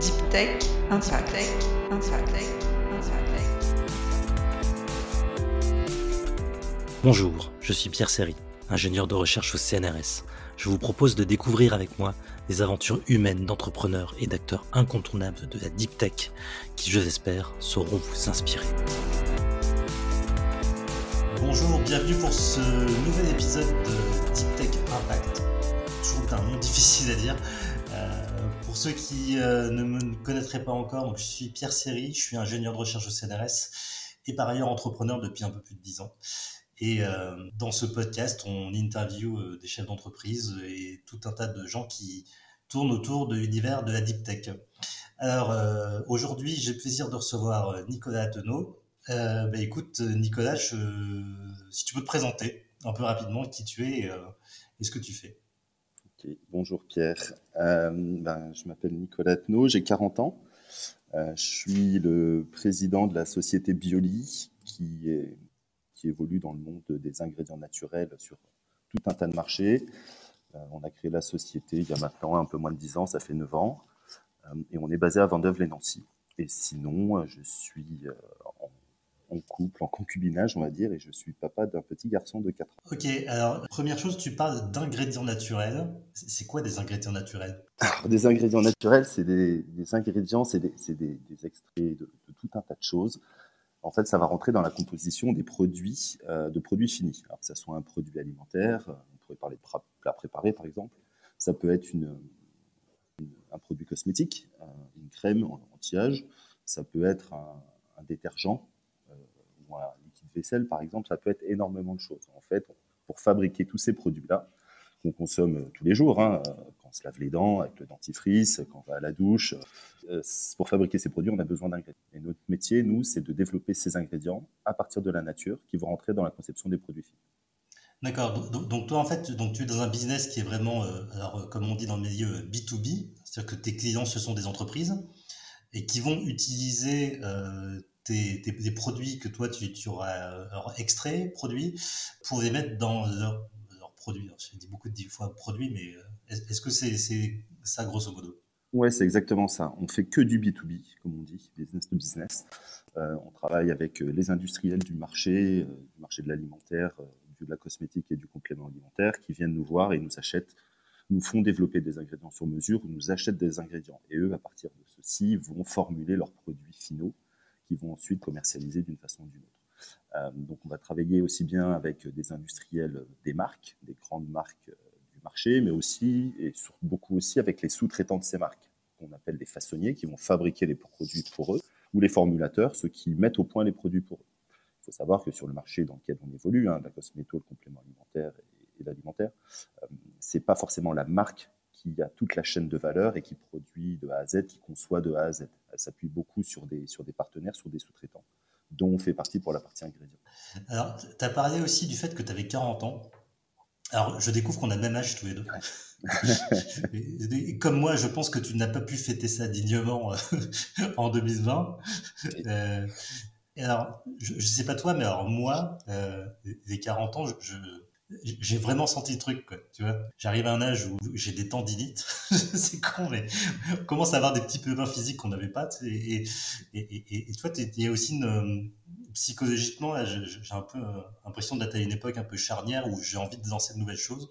Deep Tech Impact. Impact. Bonjour, je suis Pierre Serry, ingénieur de recherche au CNRS. Je vous propose de découvrir avec moi les aventures humaines d'entrepreneurs et d'acteurs incontournables de la Deep Tech qui, je l'espère, sauront vous inspirer. Bonjour, bienvenue pour ce nouvel épisode de Deep Tech Impact. Toujours un nom difficile à dire. Pour ceux qui euh, ne me connaîtraient pas encore, donc je suis Pierre Serry, je suis ingénieur de recherche au CNRS et par ailleurs entrepreneur depuis un peu plus de 10 ans. Et euh, dans ce podcast, on interview euh, des chefs d'entreprise et tout un tas de gens qui tournent autour de l'univers de la deep tech. Alors aujourd'hui, j'ai le plaisir de recevoir Nicolas Attenot. bah, écoute, Nicolas, si tu peux te présenter un peu rapidement qui tu es et ce que tu fais. Bonjour Pierre. Ben, je m'appelle Nicolas Attenot, j'ai 40 ans. je suis le président de la société Bioli, qui évolue dans le monde des ingrédients naturels sur tout un tas de marchés. Euh, on a créé la société il y a maintenant un peu moins de 10 ans, ça fait 9 ans, euh, et on est basé à Vendeuve-les-Nancy. Et sinon, euh, je suis en, couple, en concubinage, on va dire, et je suis papa d'un petit garçon de 4 ans. Ok, alors première chose, tu parles d'ingrédients naturels. C'est quoi des ingrédients naturels? Des ingrédients naturels, c'est des, ingrédients, c'est des, extraits de, de, tout un tas de choses en fait, ça va rentrer dans la composition des produits, euh, de produits finis. Alors que ça soit un produit alimentaire, on pourrait parler de plat préparé par exemple, ça peut être un produit cosmétique, une crème anti-âge, ça peut être un, détergent un liquide vaisselle par exemple, ça peut être énormément de choses. En fait, pour fabriquer tous ces produits-là, qu'on consomme tous les jours, hein, quand on se lave les dents avec le dentifrice, quand on va à la douche. Euh, pour fabriquer ces produits, on a besoin d'ingrédients. Et notre métier, nous, c'est de développer ces ingrédients à partir de la nature qui vont rentrer dans la conception des produits finis. D'accord. Donc, toi, en fait, donc, tu es dans un business qui est vraiment, euh, alors, euh, comme on dit dans le milieu, B2B, c'est-à-dire que tes clients, ce sont des entreprises et qui vont utiliser tes, tes, produits que toi, tu, auras extraits, produits, pour les mettre dans leur produit. je dis beaucoup de fois produit, mais euh, est-ce que c'est ça grosso modo? Ouais, c'est exactement ça. On fait que du B2B, comme on dit, business to business. Euh, on travaille avec euh, les industriels du marché, du marché de l'alimentaire, de la cosmétique et du complément alimentaire, qui viennent nous voir et nous achètent, nous font développer des ingrédients sur mesure ou nous achètent des ingrédients. Et eux, à partir de ceci, vont formuler leurs produits finaux, qui vont ensuite commercialiser d'une façon ou d'une autre. Euh, donc on va travailler aussi bien avec des industriels des marques, des grandes marques euh, du marché, mais aussi et beaucoup aussi avec les sous-traitants de ces marques, qu'on appelle des façonniers, qui vont fabriquer les produits pour eux, ou les formulateurs, ceux qui mettent au point les produits pour eux. Il faut savoir que sur le marché dans lequel on évolue, hein, la cosméto, le complément alimentaire et, l'alimentaire, euh, c'est pas forcément la marque qui a toute la chaîne de valeur et qui produit de A à Z, qui conçoit de A à Z. Elle s'appuie beaucoup sur des, sur des partenaires, sur des sous-traitants dont on fait partie pour la partie ingrédients. Alors, tu as parlé aussi du fait que tu avais 40 ans. Alors, je découvre qu'on a le même âge tous les deux. comme moi, je pense que tu n'as pas pu fêter ça dignement euh, en 2020. Euh, alors, je ne sais pas toi, mais alors moi, euh, les 40 ans, je, j'ai vraiment senti le truc, tu vois. J'arrive à un âge où j'ai des tendinites, c'est con, mais on commence à avoir des petits pépins physiques qu'on n'avait pas. Et, et, et, il y a aussi une, psychologiquement, j'ai un peu l'impression d'être à une époque un peu charnière où j'ai envie de lancer de nouvelles choses.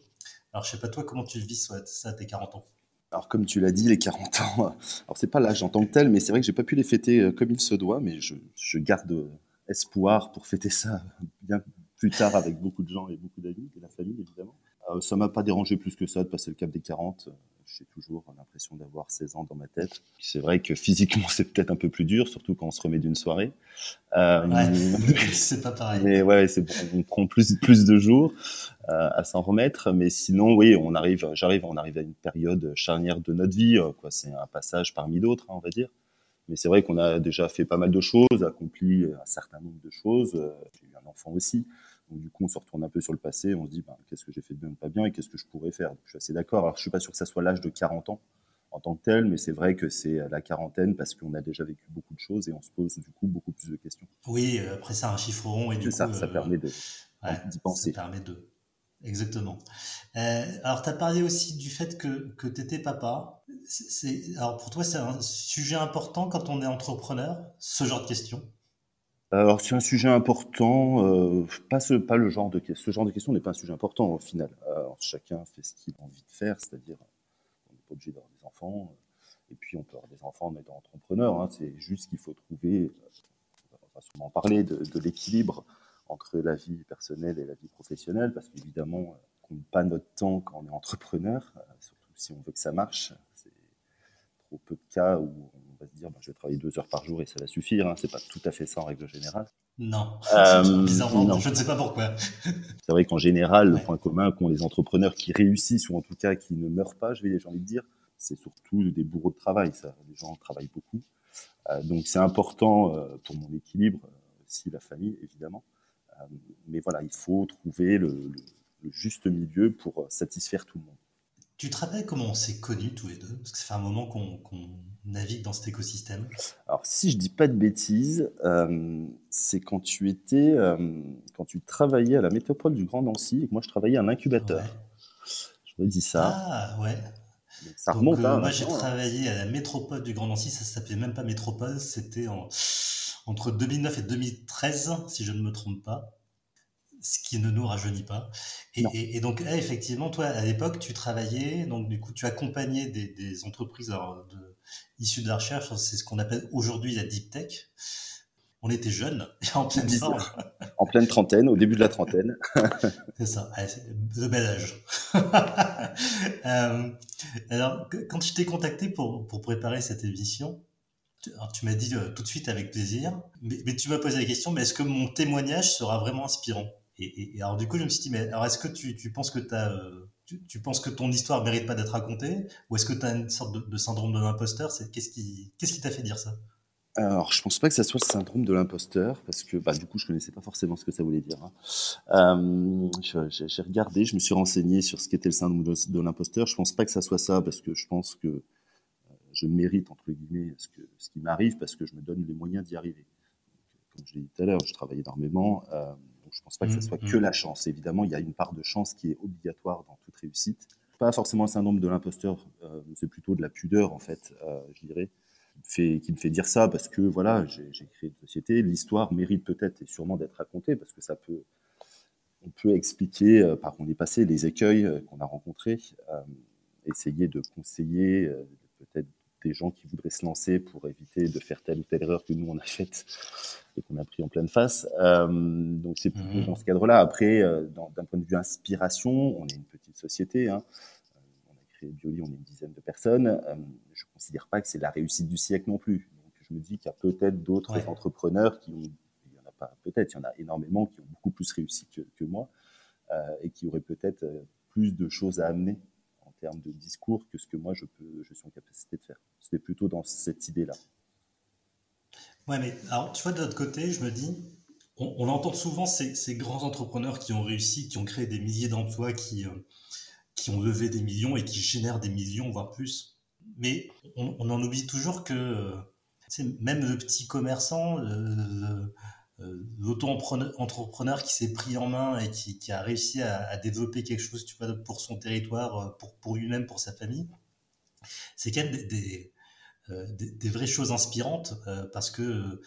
Alors, je sais pas toi, comment tu vis ça à tes 40 ans? Alors, comme tu l'as dit, les 40 ans, alors c'est pas l'âge en tant que tel, mais c'est vrai que j'ai pas pu les fêter euh, comme il se doit, mais je, je garde espoir pour fêter ça bien, plus tard avec beaucoup de gens et beaucoup d'amis, et la famille évidemment. Euh, ça m'a pas dérangé plus que ça de passer le cap des 40. J'ai toujours l'impression d'avoir 16 ans dans ma tête. C'est vrai que physiquement, c'est peut-être un peu plus dur, surtout quand on se remet d'une soirée. Euh, c'est pas pareil. Mais ouais, on prend plus, plus de jours euh, à s'en remettre. Mais sinon, oui, on arrive, j'arrive, on arrive à une période charnière de notre vie. Euh, quoi, c'est un passage parmi d'autres, hein, on va dire. Mais c'est vrai qu'on a déjà fait pas mal de choses, accompli un certain nombre de choses. J'ai eu un enfant aussi. Donc, du coup, on se retourne un peu sur le passé, on se dit ben, qu'est-ce que j'ai fait de bien ou pas bien et qu'est-ce que je pourrais faire? je suis assez d'accord. Alors, je suis pas sûr que ça soit l'âge de 40 ans en tant que tel, mais c'est vrai que c'est la quarantaine parce qu'on a déjà vécu beaucoup de choses et on se pose du coup beaucoup plus de questions. Oui, après ça, un chiffre rond et du coup, ça, ça permet d'y penser. Ça permet de. Exactement. Euh, alors, tu as parlé aussi du fait que, que tu étais papa. C'est, alors, pour toi, c'est un sujet important quand on est entrepreneur, ce genre de questions? Alors, c'est un sujet important. Euh, pas, ce, le genre de ce genre de question n'est pas un sujet important au final. Alors, chacun fait ce qu'il a envie de faire, c'est-à-dire, on n'est pas obligé d'avoir des enfants. Et puis, on peut avoir des enfants en étant entrepreneur. Hein. c'est juste qu'il faut trouver, on va sûrement parler de, l'équilibre entre la vie personnelle et la vie professionnelle, parce qu'évidemment, on n'a pas notre temps quand on est entrepreneur, euh, surtout si on veut que ça marche. C'est trop peu de cas où on va se dire bah, je vais travailler deux heures par jour et ça va suffire. Hein. C'est pas tout à fait ça en règle générale. Non, euh, bizarrement, je ne sais pas pourquoi. c'est vrai qu'en général, le point commun qu'ont les entrepreneurs qui réussissent ou en tout cas qui ne meurent pas, je vais j'ai envie de dire, c'est surtout des bourreaux de travail. Ça. Les gens travaillent beaucoup. Euh, donc c'est important euh, pour mon équilibre, aussi la famille évidemment. Euh, mais voilà, il faut trouver le, juste milieu pour satisfaire tout le monde. Tu te rappelles comment on s'est connus tous les deux? Parce que ça fait un moment qu'on navigue dans cet écosystème. Alors, si je dis pas de bêtises, euh, c'est quand tu étais, euh, quand tu travaillais à la métropole du Grand Nancy et que moi je travaillais à un incubateur. Je me dis ça. Ah ouais. ça remonte. hein, moi j'ai hein. travaillé à la métropole du Grand Nancy, ça s'appelait même pas métropole, c'était en entre 2009 et 2013, si je ne me trompe pas, ce qui ne nous rajeunit pas. Et, donc, eh, effectivement, toi, à l'époque, tu travaillais, donc du coup, tu accompagnais des, entreprises de, issues de la recherche, c'est ce qu'on appelle aujourd'hui la deep tech. On était jeunes, en pleine forme. En pleine trentaine, au début de la trentaine. c'est ça, le bel âge. Euh, alors, quand je t'ai contacté pour, pour préparer cette émission, tu m'as dit euh, tout de suite avec plaisir, mais, tu m'as posé la question, mais est-ce que mon témoignage sera vraiment inspirant? Et, alors du coup, je me suis dit, mais alors est-ce que tu, penses que as, euh, tu, penses que ton histoire mérite pas d'être racontée, ou est-ce que tu as une sorte de, syndrome de l'imposteur? Qu'est-ce qui t'a fait dire ça? Alors, je pense pas que ça soit le syndrome de l'imposteur, parce que bah, du coup, je connaissais pas forcément ce que ça voulait dire. Hein. Euh, j'ai regardé, je me suis renseigné sur ce qu'était le syndrome de, l'imposteur. Je pense pas que ça soit ça, parce que je pense que je mérite, entre guillemets, ce, qui m'arrive parce que je me donne les moyens d'y arriver. Comme je l'ai dit tout à l'heure, je travaille énormément, euh, je ne pense pas que ce mmh, soit que mmh. la chance. Évidemment, il y a une part de chance qui est obligatoire dans toute réussite. Pas forcément un syndrome de l'imposteur, euh, c'est plutôt de la pudeur, en fait, euh, je dirais, qui me, fait, qui me fait dire ça parce que, voilà, j'ai créé une société. L'histoire mérite peut-être et sûrement d'être racontée parce que ça peut on peut expliquer par où on est passé, les écueils qu'on a rencontrés, essayer de conseiller, peut-être des gens qui voudraient se lancer pour éviter de faire telle ou telle erreur que nous on a faite et qu'on a pris en pleine face. Euh, donc c'est plutôt mmh. dans ce cadre-là. Après, euh, d'un point de vue inspiration, on est une petite société. Hein. Euh, on a créé Bioli, on est une dizaine de personnes. je ne considère pas que c'est la réussite du siècle non plus. Donc je me dis qu'il y a peut-être d'autres entrepreneurs qui ont, il y en a pas peut-être, il y en a énormément qui ont beaucoup plus réussi que, que moi et qui auraient peut-être plus de choses à amener termes de discours que ce que moi je, peux, je suis en capacité de faire. C'était plutôt dans cette idée-là. Ouais, mais alors, tu vois, de l'autre côté, je me dis, on, entend souvent ces, grands entrepreneurs qui ont réussi, qui ont créé des milliers d'emplois, qui, euh, qui ont levé des millions et qui génèrent des millions, voire plus. Mais on, en oublie toujours que euh, même le petit commerçant, euh, l'auto-entrepreneur qui s'est pris en main et qui, a réussi à, développer quelque chose tu vois, pour son territoire, euh, pour, lui-même, pour sa famille, c'est quand même des, des, euh, vraies choses inspirantes parce que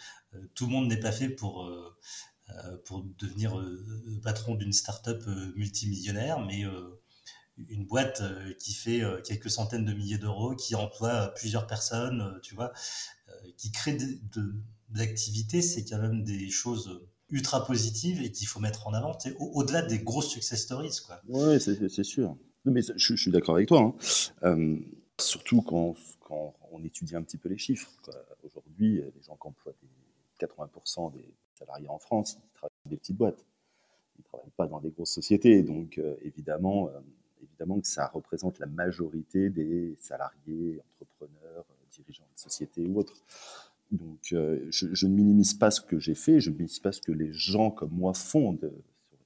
tout le monde n'est pas fait pour, pour devenir patron d'une start-up multimillionnaire, mais une boîte qui fait quelques centaines de milliers d'euros, qui emploie plusieurs personnes, tu vois, qui crée de d'activité, c'est quand même des choses ultra positives et qu'il faut mettre en avant, au-delà des grosses success stories. Quoi. Oui, c'est sûr. mais je, suis d'accord avec toi. Hein. Euh, surtout quand, on étudie un petit peu les chiffres. Aujourd'hui, les gens qui emploient 80% des salariés en France, ils travaillent dans des petites boîtes. Ils ne travaillent pas dans des grosses sociétés. Donc, euh, évidemment, euh, évidemment que ça représente la majorité des salariés, entrepreneurs, dirigeants de sociétés ou autres. Donc, euh, je, ne minimise pas ce que j'ai fait, je ne minimise pas ce que les gens comme moi font.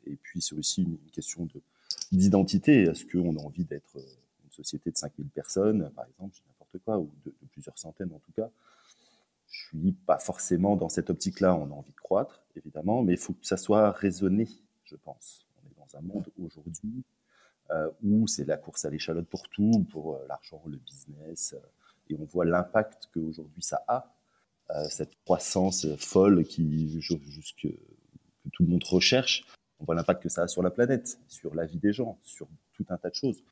et puis, c'est aussi une, question d'identité. Est-ce qu'on a envie d'être une société de 5000 personnes, par exemple, n'importe quoi, ou de, plusieurs centaines en tout cas? Je suis pas forcément dans cette optique-là. On a envie de croître, évidemment, mais il faut que ça soit raisonné, je pense. On est dans un monde aujourd'hui où c'est la course à l'échalote pour tout, pour l'argent, le business, et on voit l'impact qu'aujourd'hui ça a, cette croissance folle qui, jusque, que tout le monde recherche. On voit l'impact que ça a sur la planète, sur la vie des gens, sur tout un tas de choses.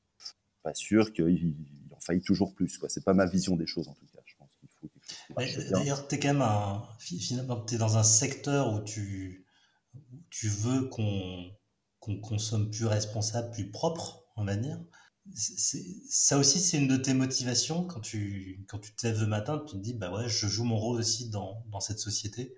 Pas sûr qu'il en faille toujours plus. Ce n'est pas ma vision des choses en tout cas. Je pense qu'il faut quelque chose D'ailleurs, tu es quand même un, finalement, es dans un secteur où tu, tu veux qu'on consomme plus responsable, plus propre, on va dire. Ça aussi, c'est une de tes motivations quand tu, quand tu te lèves le matin, tu te dis, bah ouais, je joue mon rôle aussi dans, dans cette société?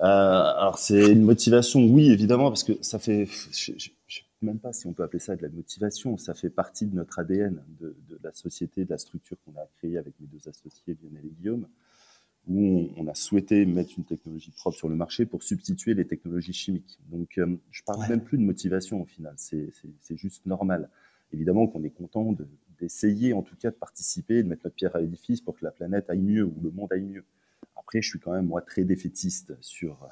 Euh, alors c'est une motivation, oui évidemment, parce que ça fait, je, ne sais même pas si on peut appeler ça de la motivation, ça fait partie de notre ADN, de, de la société, de la structure qu'on a créée avec mes deux associés, Lionel et Guillaume, où on, a souhaité mettre une technologie propre sur le marché pour substituer les technologies chimiques. Donc euh, je parle même plus de motivation au final, c'est juste normal. Évidemment qu'on est content d'essayer en tout cas de participer, de mettre notre pierre à l'édifice pour que la planète aille mieux ou le monde aille mieux. Après, je suis quand même moi très défaitiste sur.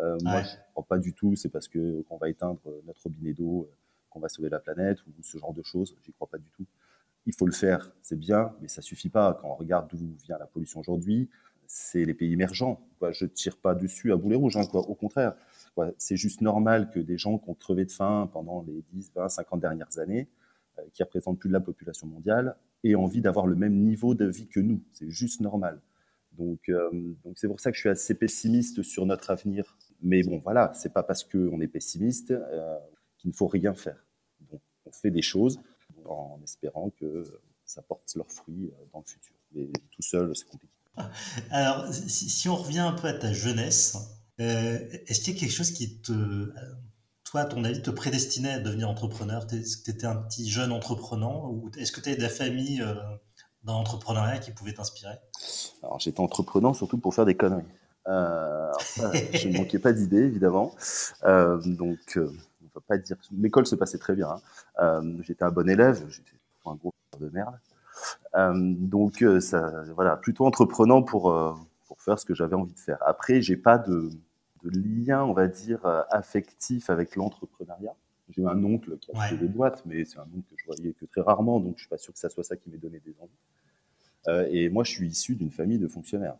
Euh, moi, je ne crois pas du tout. C'est parce que qu'on va éteindre notre robinet d'eau, euh, qu'on va sauver la planète ou ce genre de choses. J'y crois pas du tout. Il faut le faire, c'est bien, mais ça suffit pas. Quand on regarde d'où vient la pollution aujourd'hui, c'est les pays émergents. Quoi. Je tire pas dessus à boulet rouge. Hein, quoi. Au contraire, c'est juste normal que des gens qui ont crevé de faim pendant les 10, 20, 50 dernières années, euh, qui représentent plus de la population mondiale, aient envie d'avoir le même niveau de vie que nous. C'est juste normal. Donc, euh, c'est pour ça que je suis assez pessimiste sur notre avenir. Mais bon, voilà, c'est pas parce qu'on est pessimiste euh, qu'il ne faut rien faire. On fait des choses en espérant que ça porte leurs fruits dans le futur. Mais tout seul, c'est compliqué. Alors, si, on revient un peu à ta jeunesse, est-ce qu'il y a quelque chose qui te, toi, à ton avis, te prédestinait à devenir entrepreneur? Est-ce que tu étais un petit jeune entrepreneur ou est-ce que tu es de la famille dans l'entrepreneuriat qui pouvait t'inspirer? Alors j'étais entreprenant surtout pour faire des conneries. Euh, je ne manquais pas d'idées évidemment. Euh, donc euh, on va pas dire. L'école se passait très bien. Hein. j'étais un bon élève. J'étais un gros de merde. donc voilà, plutôt entreprenant pour pour faire ce que j'avais envie de faire. Après, j'ai pas de, de lien, on va dire, affectif avec l'entrepreneuriat. J'ai un oncle qui a fait des boîtes, mais c'est un oncle que je voyais que très rarement, donc je suis pas sûr que ça soit ça qui m'ait donné des envies. Euh, et moi, je suis issu d'une famille de fonctionnaires.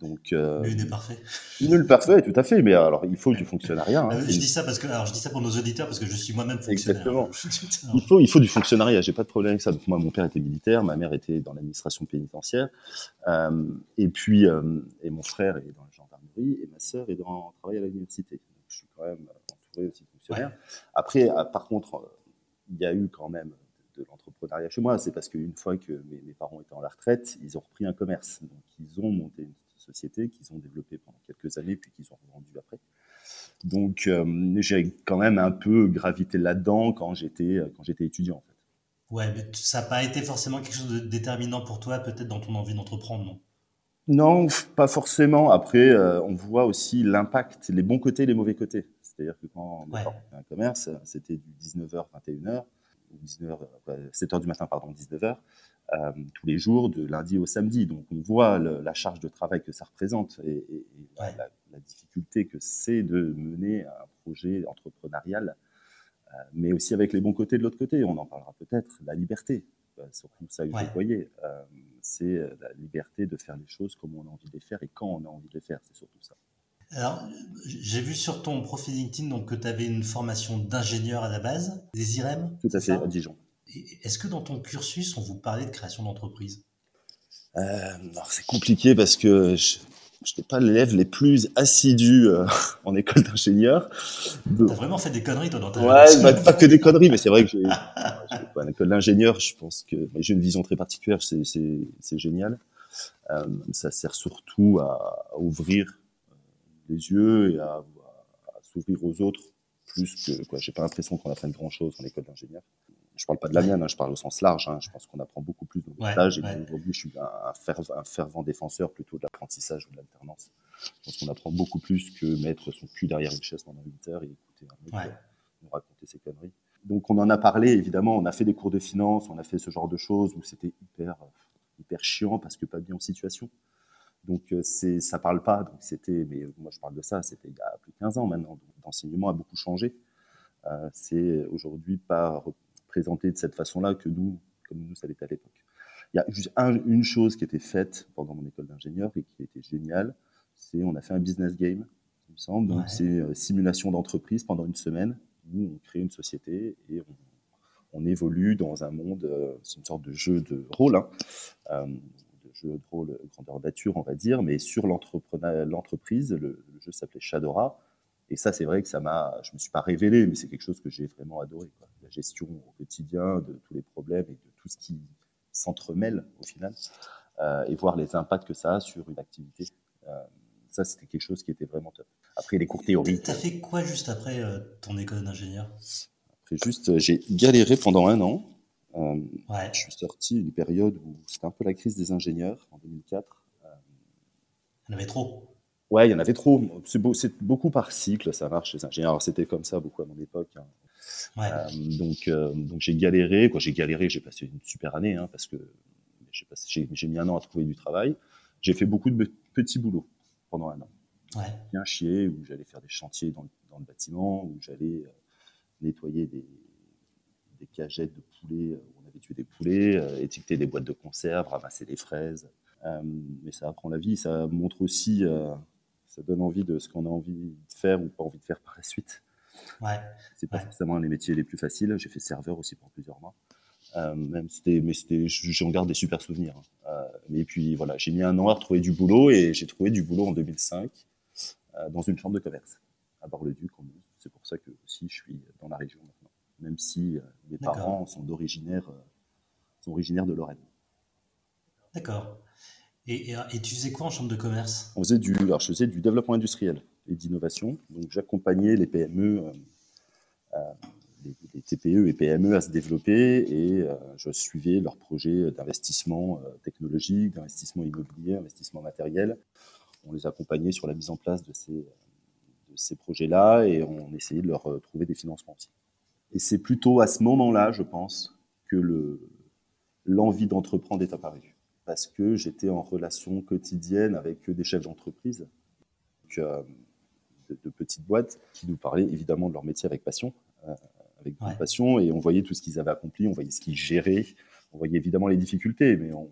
Donc, euh, nul n'est parfait. Nul parfait, tout à fait. Mais alors, il faut du fonctionnariat. Hein, euh, je dis ça parce que, alors, je dis ça pour nos auditeurs parce que je suis moi-même fonctionnaire. Exactement. il faut, il faut du fonctionnariat. J'ai pas de problème avec ça. Donc, moi, mon père était militaire, ma mère était dans l'administration pénitentiaire, euh, et puis, euh, et mon frère est dans et ma sœur est dans travaille à l'université. Donc, je suis quand même entouré aussi de fonctionnaires. Après, par contre, il y a eu quand même de l'entrepreneuriat chez moi, c'est parce qu'une fois que mes, parents étaient en la retraite, ils ont repris un commerce. Donc, ils ont monté une société qu'ils ont développée pendant quelques années, puis qu'ils ont revendu après. Donc, euh, j'ai quand même un peu gravité là-dedans quand j'étais euh, quand j'étais étudiant. En fait. Ouais, mais ça n'a pas été forcément quelque chose de déterminant pour toi, peut-être dans ton envie d'entreprendre, non? Non, pas forcément. Après, euh, on voit aussi l'impact, les bons côtés, les mauvais côtés. C'est-à-dire que quand on a un commerce, c'était du 19h, 21h. 19h, 7h du matin, pardon, 19h, euh, tous les jours, de lundi au samedi. Donc on voit la charge de travail que ça représente et, la, difficulté que c'est de mener un projet entrepreneurial, euh, mais aussi avec les bons côtés de l'autre côté. On en parlera peut-être, la liberté. Euh, surtout ça que vous voyez, c'est la liberté de faire les choses comme on a envie de les faire et quand on a envie de les faire, c'est surtout ça. Alors, j'ai vu sur ton profil LinkedIn donc, que tu avais une formation d'ingénieur à la base, des IREM Tout à fait, à Dijon. Est-ce que dans ton cursus, on vous parlait de création d'entreprise? Euh, C'est compliqué parce que je n'étais pas l'élève les plus assidus euh, en école d'ingénieur. Tu as vraiment fait des conneries toi dans ta Ouais, bah, pas que des conneries, mais c'est vrai que j'ai en école d'ingénieur, je pense que j'ai une vision très particulière, c'est génial. Euh, ça sert surtout à ouvrir les yeux et à, s'ouvrir aux autres plus que quoi. J'ai pas l'impression qu'on apprenne grand chose en école d'ingénieur. Je parle pas de la mienne, hein, je parle au sens large. Hein. Je pense qu'on apprend beaucoup plus dans le stage. Et aujourd'hui, je suis un, fervent, fervent défenseur plutôt de l'apprentissage ou de l'alternance. Je pense qu'on apprend beaucoup plus que mettre son cul derrière une chaise pendant 8 heures et écouter un mec nous raconter ses conneries. Donc on en a parlé, évidemment, on a fait des cours de finance, on a fait ce genre de choses où c'était hyper, hyper chiant parce que pas bien en situation. Donc euh, c'est ça parle pas. Donc c'était, mais moi je parle de ça, c'était il y a plus de 15 ans maintenant. l'enseignement a beaucoup changé. c'est aujourd'hui pas présenté de cette façon-là que nous, comme nous, ça l'était à l'époque. Il y a juste une chose qui était faite pendant mon école d'ingénieur et qui était géniale, c'est on a fait un business game, il me semble. Donc c'est simulation d'entreprise pendant une semaine où on crée une société et on on évolue dans un monde, euh, c'est une sorte de jeu de rôle, hein, euh, de jeu de rôle grandeur nature, on va dire, mais sur l'entreprise, le, jeu s'appelait Shadora. Et ça, c'est vrai que ça m'a, je me suis pas révélé, mais c'est quelque chose que j'ai vraiment adoré. Gestion au quotidien de tous les problèmes et de tout ce qui s'entremêle au final, euh, et voir les impacts que ça a sur une activité. ça, c'était quelque chose qui était vraiment top. Après les cours théoriques. Tu as fait quoi juste après ton école d'ingénieur? Juste, euh, j'ai galéré pendant un an. Euh, je suis sorti une période où c'était un peu la crise des ingénieurs en 2004. Euh, il y en avait trop. Ouais, il y en avait trop. C'est beaucoup par cycle, ça marche les ingénieurs. C'était comme ça beaucoup à mon époque. Hein. Donc, donc j'ai galéré. Quoi, j'ai galéré. J'ai passé une super année hein, parce que j'ai mis un an à trouver du travail. J'ai fait beaucoup de petits boulots pendant un an. Ouais. Bien chier, où j'allais faire des chantiers dans le, dans le bâtiment, où j'allais nettoyer des, des cagettes de poulets où on avait tué des poulets, euh, étiqueter des boîtes de conserve, ramasser des fraises. Euh, mais ça apprend la vie, ça montre aussi, euh, ça donne envie de ce qu'on a envie de faire ou pas envie de faire par la suite. Ouais. C'est pas forcément les métiers les plus faciles. J'ai fait serveur aussi pour plusieurs mois. même c'était, mais c'était, j'en garde des super souvenirs. Hein. mais puis voilà, j'ai mis un an à retrouver du boulot et j'ai trouvé du boulot en 2005 dans une chambre de commerce à Bar-le-Duc c'est pour ça que aussi je suis dans la région maintenant, même si euh, mes parents sont d'originaire, euh, sont originaires de Lorraine. D'accord. Et, et, tu faisais quoi en chambre de commerce? On faisait du, alors je faisais du développement industriel et d'innovation. Donc j'accompagnais les PME, euh, les, TPE et PME à se développer et je suivais leurs projets d'investissement technologique, d'investissement immobilier, d'investissement matériel. On les accompagnait sur la mise en place de ces, projets-là et on essayait de leur euh, trouver des financements aussi. Et c'est plutôt à ce moment-là, je pense, que le, l'envie d'entreprendre est apparue. Parce que j'étais en relation quotidienne avec des chefs d'entreprise, euh, de, petites boîtes, qui nous parlaient évidemment de leur métier avec passion, euh, avec passion, et on voyait tout ce qu'ils avaient accompli, on voyait ce qu'ils géraient, on voyait évidemment les difficultés, mais on,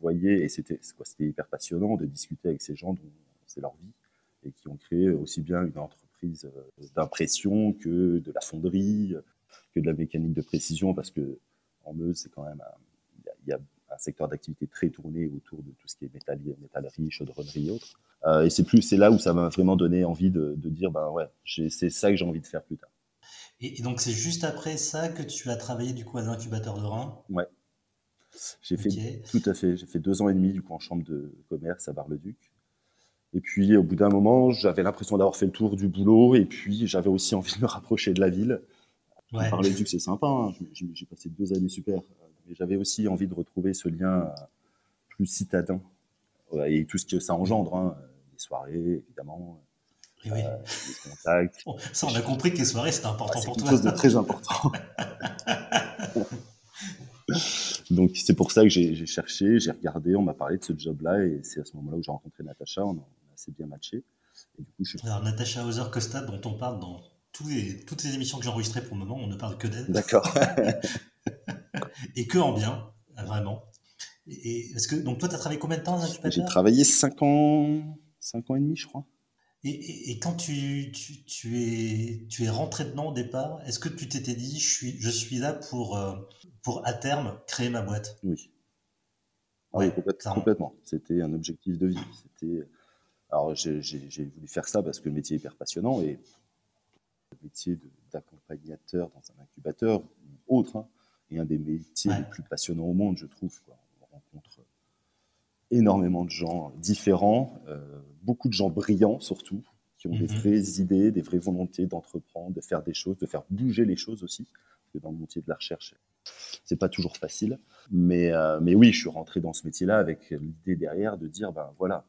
voyait, et c'était, c'était hyper passionnant de discuter avec ces gens dont c'est leur vie, et qui ont créé aussi bien une entreprise euh, d'impression que de la fonderie, que de la mécanique de précision, parce que en Meuse, c'est quand même il y, a un secteur d'activité très tourné autour de tout ce qui est métallier, métallerie, chaudronnerie et autres. Euh, et c'est plus, c'est là où ça m'a vraiment donné envie de, dire, ben ouais, c'est ça que j'ai envie de faire plus tard. Et, donc c'est juste après ça que tu as travaillé du coup à l'incubateur de Rhin. Ouais. J'ai fait tout à fait. J'ai fait deux ans et demi du coup en chambre de commerce à Bar-le-Duc. Et puis, au bout d'un moment, j'avais l'impression d'avoir fait le tour du boulot. Et puis, j'avais aussi envie de me rapprocher de la ville. Ouais. Parler du c'est sympa. Hein. J'ai passé deux années super. Mais j'avais aussi envie de retrouver ce lien plus citadin. Et tout ce que ça engendre. Hein. Soirées, évidemment. oui. Euh, les contacts. ça, on a compris que les soirées, c'était important pour toi. C'est quelque chose de très important. Donc c'est pour ça que j'ai cherché, j'ai regardé, on m'a parlé de ce job-là et c'est à ce moment-là où j'ai rencontré Natacha. On, c'est bien matché. Et du coup, je... Alors, Natacha Hauser-Costa, dont on parle dans tous les, toutes les émissions que j'ai enregistrées pour le moment, on ne parle que d'elle. D'accord. et que en bien, vraiment. Et, est-ce que, donc, toi, tu as travaillé combien de temps J'ai travaillé 5 ans, 5 ans et demi, je crois. Et, et, quand tu, tu, tu, es, tu es rentré dedans au départ, est-ce que tu t'étais dit, je suis, je suis là pour, euh, pour à terme créer ma boîte? Oui. oui, complètement. C'était un objectif de vie. C'était alors j'ai voulu faire ça parce que le métier est hyper passionnant et le métier d'accompagnateur dans un incubateur ou autre hein, est un des métiers les plus passionnants au monde, je trouve. Rencontre énormément de gens différents, euh, beaucoup de gens brillants surtout, qui ont des mhm. vraies idées, des vraies volontés d'entreprendre, de faire des choses, de faire bouger les choses aussi. Parce que dans le métier de la recherche, c'est pas toujours facile. Mais, euh, mais oui, je suis rentré dans ce métier-là avec l'idée derrière de dire, ben voilà,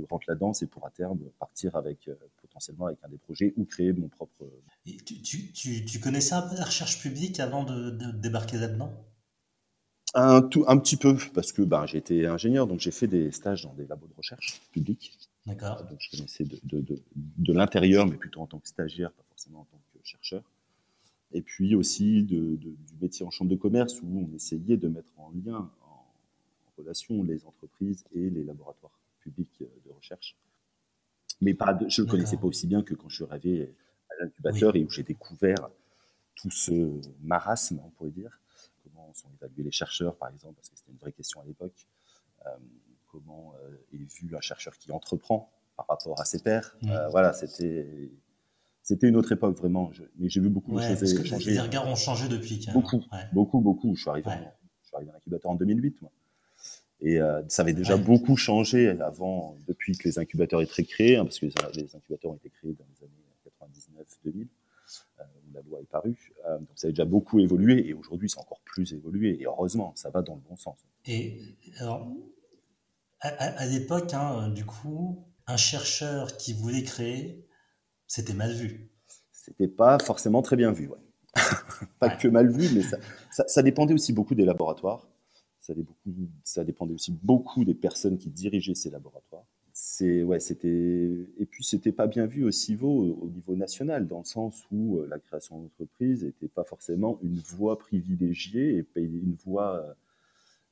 je rentre là-dedans, c'est pour à terme partir avec euh, potentiellement avec un des projets ou créer mon propre. Et tu, connaissais un peu la recherche publique avant de, débarquer là-dedans? Un, tout, un petit peu, parce que j'ai été ingénieur, donc j'ai fait des stages dans des labos de recherche publics. D'accord. Donc je connaissais de, de, de l'intérieur, mais plutôt en tant que stagiaire, pas forcément en tant que chercheur. et puis aussi de, du métier en chambre de commerce où on essayait de mettre en lien, en, relation les entreprises et les laboratoires publics de recherche. Mais pas je ne le connaissais pas aussi bien que quand je suis arrivé à l'incubateur et où j'ai découvert tout ce marasme, on pourrait dire. Sont évalués les chercheurs, par exemple, parce que c'était une vraie question à l'époque. Euh, comment euh, est vu un chercheur qui entreprend par rapport à ses pairs. Euh, voilà, c'était c'était une autre époque vraiment. mais j'ai vu beaucoup de choses changer. Les regards ont changé depuis. Beaucoup, beaucoup, beaucoup. Je suis arrivé, je suis arrivé en incubateur en 2008. Moi. Et ça avait déjà beaucoup changé avant, depuis que les incubateurs étaient créés, hein, parce que les, incubateurs ont été créés dans les années 99-2000 où la loi est parue. donc ça a déjà beaucoup évolué et aujourd'hui c'est encore plus évolué et heureusement ça va dans le bon sens. Et alors à, l'époque, hein, du coup, un chercheur qui voulait créer, c'était mal vu. C'était pas forcément très bien vu, ouais. pas que mal vu, mais ça, ça, dépendait aussi beaucoup des laboratoires. Ça, ça, dépendait aussi beaucoup des personnes qui dirigeaient ces laboratoires. C'est ouais, c'était et puis c'était pas bien vu aussi au, au niveau national, dans le sens où euh, la création d'entreprise n'était pas forcément une voie privilégiée et une voie euh,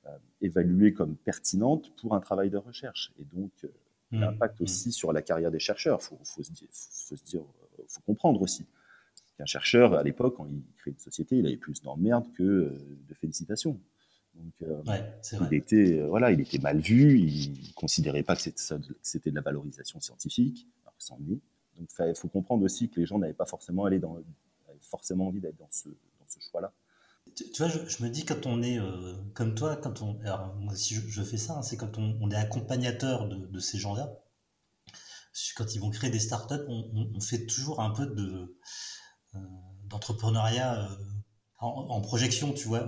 euh, évaluée comme pertinente pour un travail de recherche. Et donc, euh, mmh. l'impact mmh. aussi sur la carrière des chercheurs. Il faut, se dire, faut, se dire, faut comprendre aussi qu'un chercheur, à l'époque, quand il crée une société, il avait plus d'emmerdes que de félicitations. Donc, il était, voilà, il était mal vu. Il ne considérait pas que c'était de la valorisation scientifique. Alors, Donc, il faut comprendre aussi que les gens n'avaient pas forcément, allé dans, forcément envie d'être dans ce, dans ce choix-là tu, vois, je, me dis quand on est euh, comme toi, quand on, alors moi aussi je, fais ça, hein, c'est quand on, est accompagnateur de, ces gens-là. Quand ils vont créer des startups, on, on fait toujours un peu de euh, d'entrepreneuriat euh, en, projection, tu vois.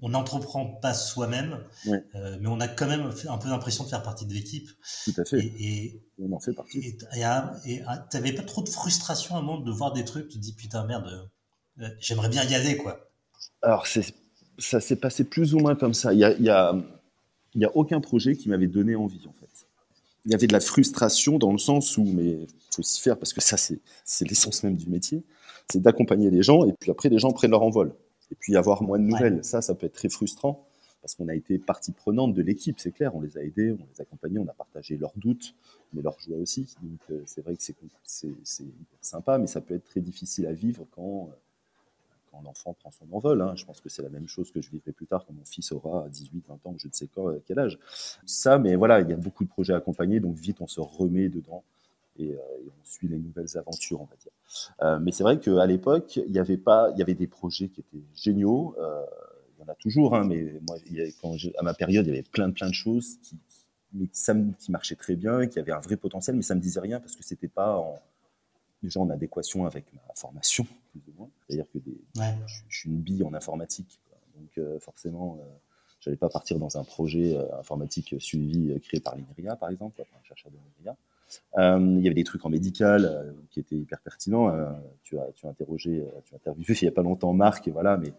On n'entreprend pas soi-même, mais on a quand même un peu l'impression de faire partie de l'équipe. Tout à fait. Et, on en fait partie. Et tu n'avais pas trop de frustration à un moment de voir des trucs, tu te dis putain merde, j'aimerais bien y aller quoi. Alors, ça s'est passé plus ou moins comme ça. Il n'y a, y a, y a, aucun projet qui m'avait donné envie, en fait. Il y avait de la frustration dans le sens où, mais il faut s'y faire parce que ça, c'est l'essence même du métier, c'est d'accompagner les gens et puis après, les gens prennent leur envol. Et puis avoir moins de nouvelles. Ça, ça peut être très frustrant parce qu'on a été partie prenante de l'équipe, c'est clair. On les a aidés, on les a accompagnés, on a partagé leurs doutes, mais leurs joies aussi. Donc, euh, c'est vrai que c'est sympa, mais ça peut être très difficile à vivre quand euh, quand l'enfant prend son envol. Hein. Je pense que c'est la même chose que je vivrai plus tard quand mon fils aura 18, 20 ans, je ne sais quoi, euh, quel âge. Ça, mais voilà, il y a beaucoup de projets accompagnés, donc vite on se remet dedans et, euh, on suit les nouvelles aventures, on va dire. Euh, mais c'est vrai qu'à l'époque, il y avait pas, il y avait des projets qui étaient géniaux. il y en a toujours, hein, mais moi, quand à ma période, il y avait plein de plein de choses qui, mais qui marchaient très bien, qui avaient un vrai potentiel, mais ça me disait rien parce que c'était pas en, déjà en adéquation avec ma formation, plus ou moins. C'est-à-dire que je, suis une bille en informatique. Donc euh, forcément, euh, je n'allais pas partir dans un projet euh, informatique suivi créé par l'INRIA, par exemple, un chercheur de l'INRIA. Il y avait des trucs en médical qui étaient hyper pertinents. tu, as, tu as interrogé, tu as interviewé il n'y a pas longtemps Marc, et voilà, mais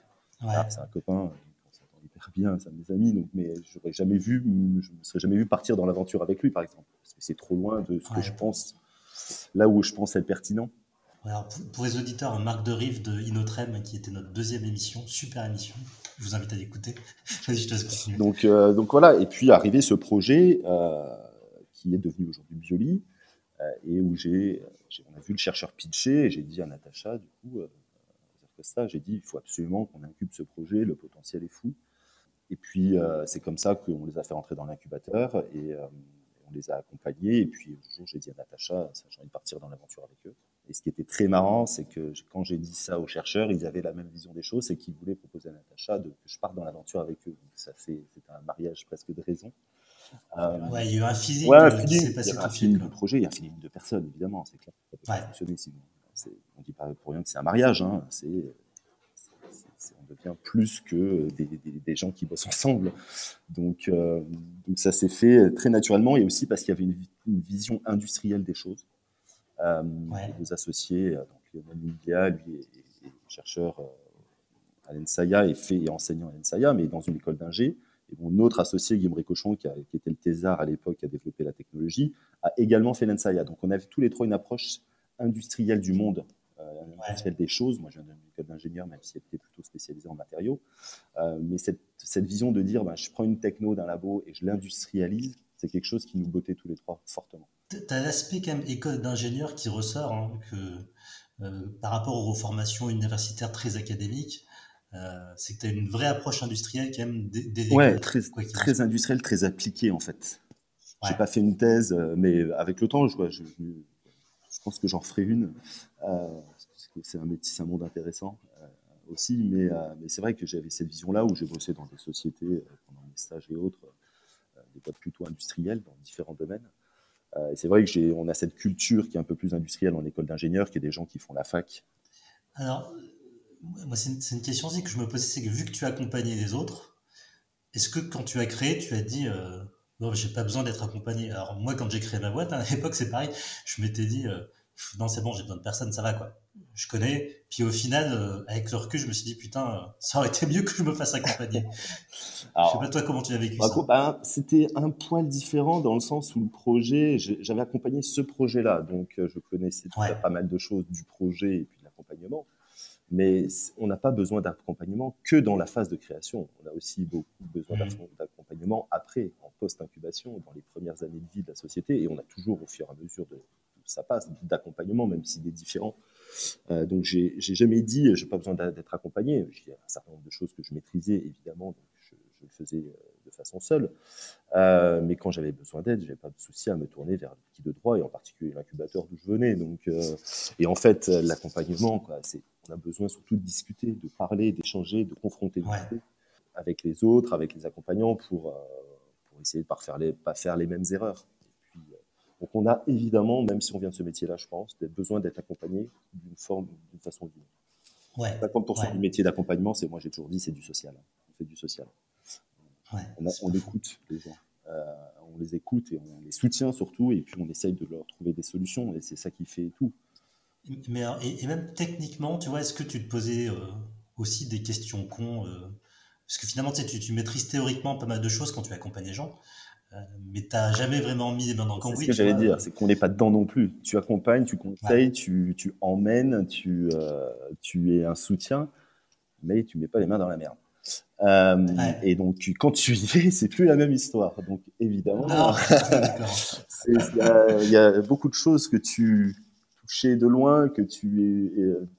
c'est un copain, on s'entend hyper bien, c'est un de mes amis, donc, mais je jamais vu, je ne me serais jamais vu partir dans l'aventure avec lui, par exemple, parce que c'est trop loin de ce que je pense là où je pense être pertinent. pour, les auditeurs, Marc de Rive de Inotrem, qui était notre deuxième émission, super émission. Je vous invite à l'écouter. je te laisse Donc, euh, donc voilà, et puis arrivé ce projet euh, qui est devenu aujourd'hui Bioli, euh, et où j'ai, on a vu le chercheur pitcher, et j'ai dit à Natacha, du coup, ça, j'ai dit, il faut absolument qu'on incube ce projet, le potentiel est fou. Et puis, c'est comme ça qu'on les a fait rentrer dans l'incubateur, et on les a accompagnés. Et puis, un jour, j'ai dit à Natacha, j'ai envie de partir dans l'aventure avec eux. Et ce qui était très marrant, c'est que quand j'ai dit ça aux chercheurs, ils avaient la même vision des choses, c'est qu'ils voulaient proposer à Natacha que je parte dans l'aventure avec eux. Donc, ça c'est un mariage presque de raison. Euh, ouais, il y a eu un feeling. Ouais, un il y a un feeling de projet, il y a un feeling de personnes, évidemment. C'est clair. Ça peut pas fonctionner sinon. On dit pas pour rien que c'est un mariage. Hein. C'est on devient plus que des, gens qui bossent ensemble. Donc, euh, donc ça s'est fait très naturellement et aussi parce qu'il y avait une, vision industrielle des choses. Euh, Les associés, euh, donc Lionel lui est, chercheur euh, à l'ENSAIA et, fait, et enseignant à l'ENSAIA, mais dans une école d'ingé. Mon autre associé, Guillaume Récochon, qui, était le thésard à l'époque, qui a développé la technologie, a également fait l'ENSAIA. Donc on avait tous les trois une approche industrielle du monde industriel des choses. Moi, j'ai un école d'ingénieur, même si elle était plutôt spécialisée en matériaux. mais cette, vision de dire, ben, je prends une techno d'un labo et je l'industrialise, c'est quelque chose qui nous bottait tous les trois fortement. Tu as l'aspect quand même école d'ingénieur qui ressort, hein, que par rapport aux formations universitaires très académiques, euh, c'est que tu as une vraie approche industrielle quand même des, Ouais, très, très industrielle, très appliquée en fait. Je J'ai pas fait une thèse, euh, mais avec le temps, je, je, je pense que j'en ferai une. Euh, c'est un métier, c'est un monde intéressant aussi, mais, mais c'est vrai que j'avais cette vision-là où j'ai bossé dans des sociétés pendant mes stages et autres, des boîtes plutôt industrielles dans différents domaines. et c'est vrai que j'ai, on a cette culture qui est un peu plus industrielle en école d'ingénieur, qui est des gens qui font la fac. Alors, moi, c'est une, question aussi que je me posais, c'est que vu que tu as accompagné les autres, est-ce que quand tu as créé, tu as dit euh, non, j'ai pas besoin d'être accompagné? Alors moi, quand j'ai créé ma boîte, hein, à l'époque, c'est pareil, je m'étais dit euh, non, c'est bon, j'ai besoin de personne, ça va quoi. Je connais. Puis au final, euh, avec le recul, je me suis dit putain, euh, ça aurait été mieux que je me fasse accompagner. Alors, je sais pas toi comment tu as vécu bah, ça? Bah, c'était un poil différent dans le sens où le projet, j'avais accompagné ce projet-là, donc je connaissais pas mal de choses du projet et puis de l'accompagnement. Mais on n'a pas besoin d'accompagnement que dans la phase de création. On a aussi beaucoup besoin mmh. d'accompagnement après, en post-incubation, dans les premières années de vie de la société. Et on a toujours, au fur et à mesure de ça passe, d'accompagnement, même s'il est différent. Euh, donc, j'ai jamais dit, j'ai pas besoin d'être accompagné. Il y a un certain nombre de choses que je maîtrisais, évidemment, donc je, le faisais euh, façon seule. Euh, mais quand j'avais besoin d'aide, j'avais pas de souci à me tourner vers qui de droit, et en particulier l'incubateur d'où je venais. Donc, euh, et en fait, l'accompagnement, on a besoin surtout de discuter, de parler, d'échanger, de confronter avec les autres, avec les accompagnants pour, euh, pour essayer de ne pas faire, les, pas faire les mêmes erreurs. Donc on a évidemment, même si on vient de ce métier-là, je pense, besoin d'être accompagné d'une forme, d'une façon ou d'une autre. 50% du métier d'accompagnement, c'est moi j'ai toujours dit, c'est du social. On fait du social. On, écoute les gens. Euh, on les écoute et on les soutient surtout, et puis on essaye de leur trouver des solutions, et c'est ça qui fait tout. Mais, et, même techniquement, tu vois, est-ce que tu te posais euh, aussi des questions cons euh, Parce que finalement, tu, tu, maîtrises théoriquement pas mal de choses quand tu accompagnes les gens, euh, mais tu n'as jamais vraiment mis les mains dans le cambouis. C'est ce que j'allais dire, c'est qu'on n'est pas dedans non plus. Tu accompagnes, tu conseilles, tu, tu, emmènes, tu, tu es un soutien, mais tu mets pas les mains dans la merde. Et donc, quand tu y es, c'est plus la même histoire. Donc, évidemment, il y, y, a beaucoup de choses que tu touché de loin, que tu, es, euh,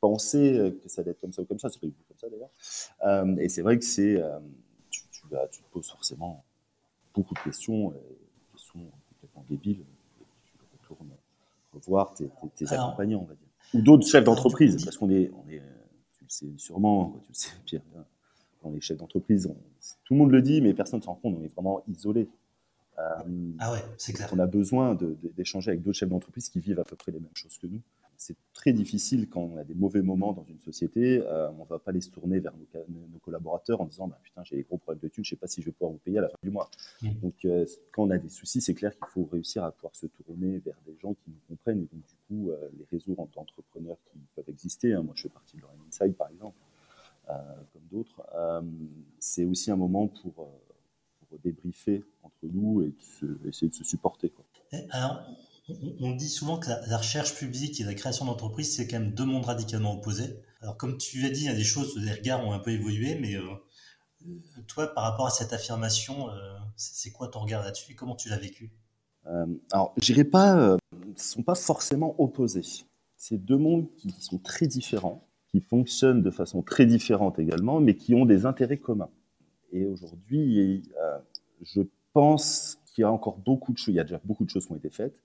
pensais que ça allait être comme ça ou comme ça, c'est pas du tout comme ça d'ailleurs. Euh, et c'est vrai que c'est, euh, tu, tu, tu, te poses forcément beaucoup de questions, des questions complètement débiles. Tu retournes revoir tes, accompagnants, on va dire. Ou d'autres chefs d'entreprise, parce qu'on est, on sais sûrement, tu le sais Pierre, on est chef d'entreprise, tout le monde le dit, mais personne ne s'en rend compte, on est vraiment isolé. Euh, ah ouais, c'est clair. On a besoin d'échanger avec d'autres chefs d'entreprise qui vivent à peu près les mêmes choses que nous. C'est très difficile quand on a des mauvais moments dans une société. Euh, on ne va pas les se tourner vers nos, collaborateurs en disant bah, Putain, j'ai des gros problèmes de thunes, je ne sais pas si je vais pouvoir vous payer à la fin du mois. Mmh. Donc, euh, quand on a des soucis, c'est clair qu'il faut réussir à pouvoir se tourner vers des gens qui nous comprennent. Et donc, du coup, les réseaux d'entrepreneurs qui peuvent exister, hein, moi je fais partie de Lorraine Inside par exemple, comme d'autres, c'est aussi un moment pour débriefer entre nous et essayer de se supporter. Quoi. Alors, on dit souvent que la, recherche publique et la création d'entreprise, c'est quand même deux mondes radicalement opposés. Alors, comme tu as dit, il y a des choses, les regards ont un peu évolué, mais euh, toi, par rapport à cette affirmation, euh, c'est quoi ton regard là-dessus et comment tu l'as vécu? Euh, Alors, je dirais pas, ne sont pas forcément opposés. C'est deux mondes qui sont très différents, qui fonctionnent de façon très différente également, mais qui ont des intérêts communs. Et aujourd'hui, euh, je pense qu'il y a encore beaucoup de choses. Il y a déjà beaucoup de choses qui ont été faites, euh,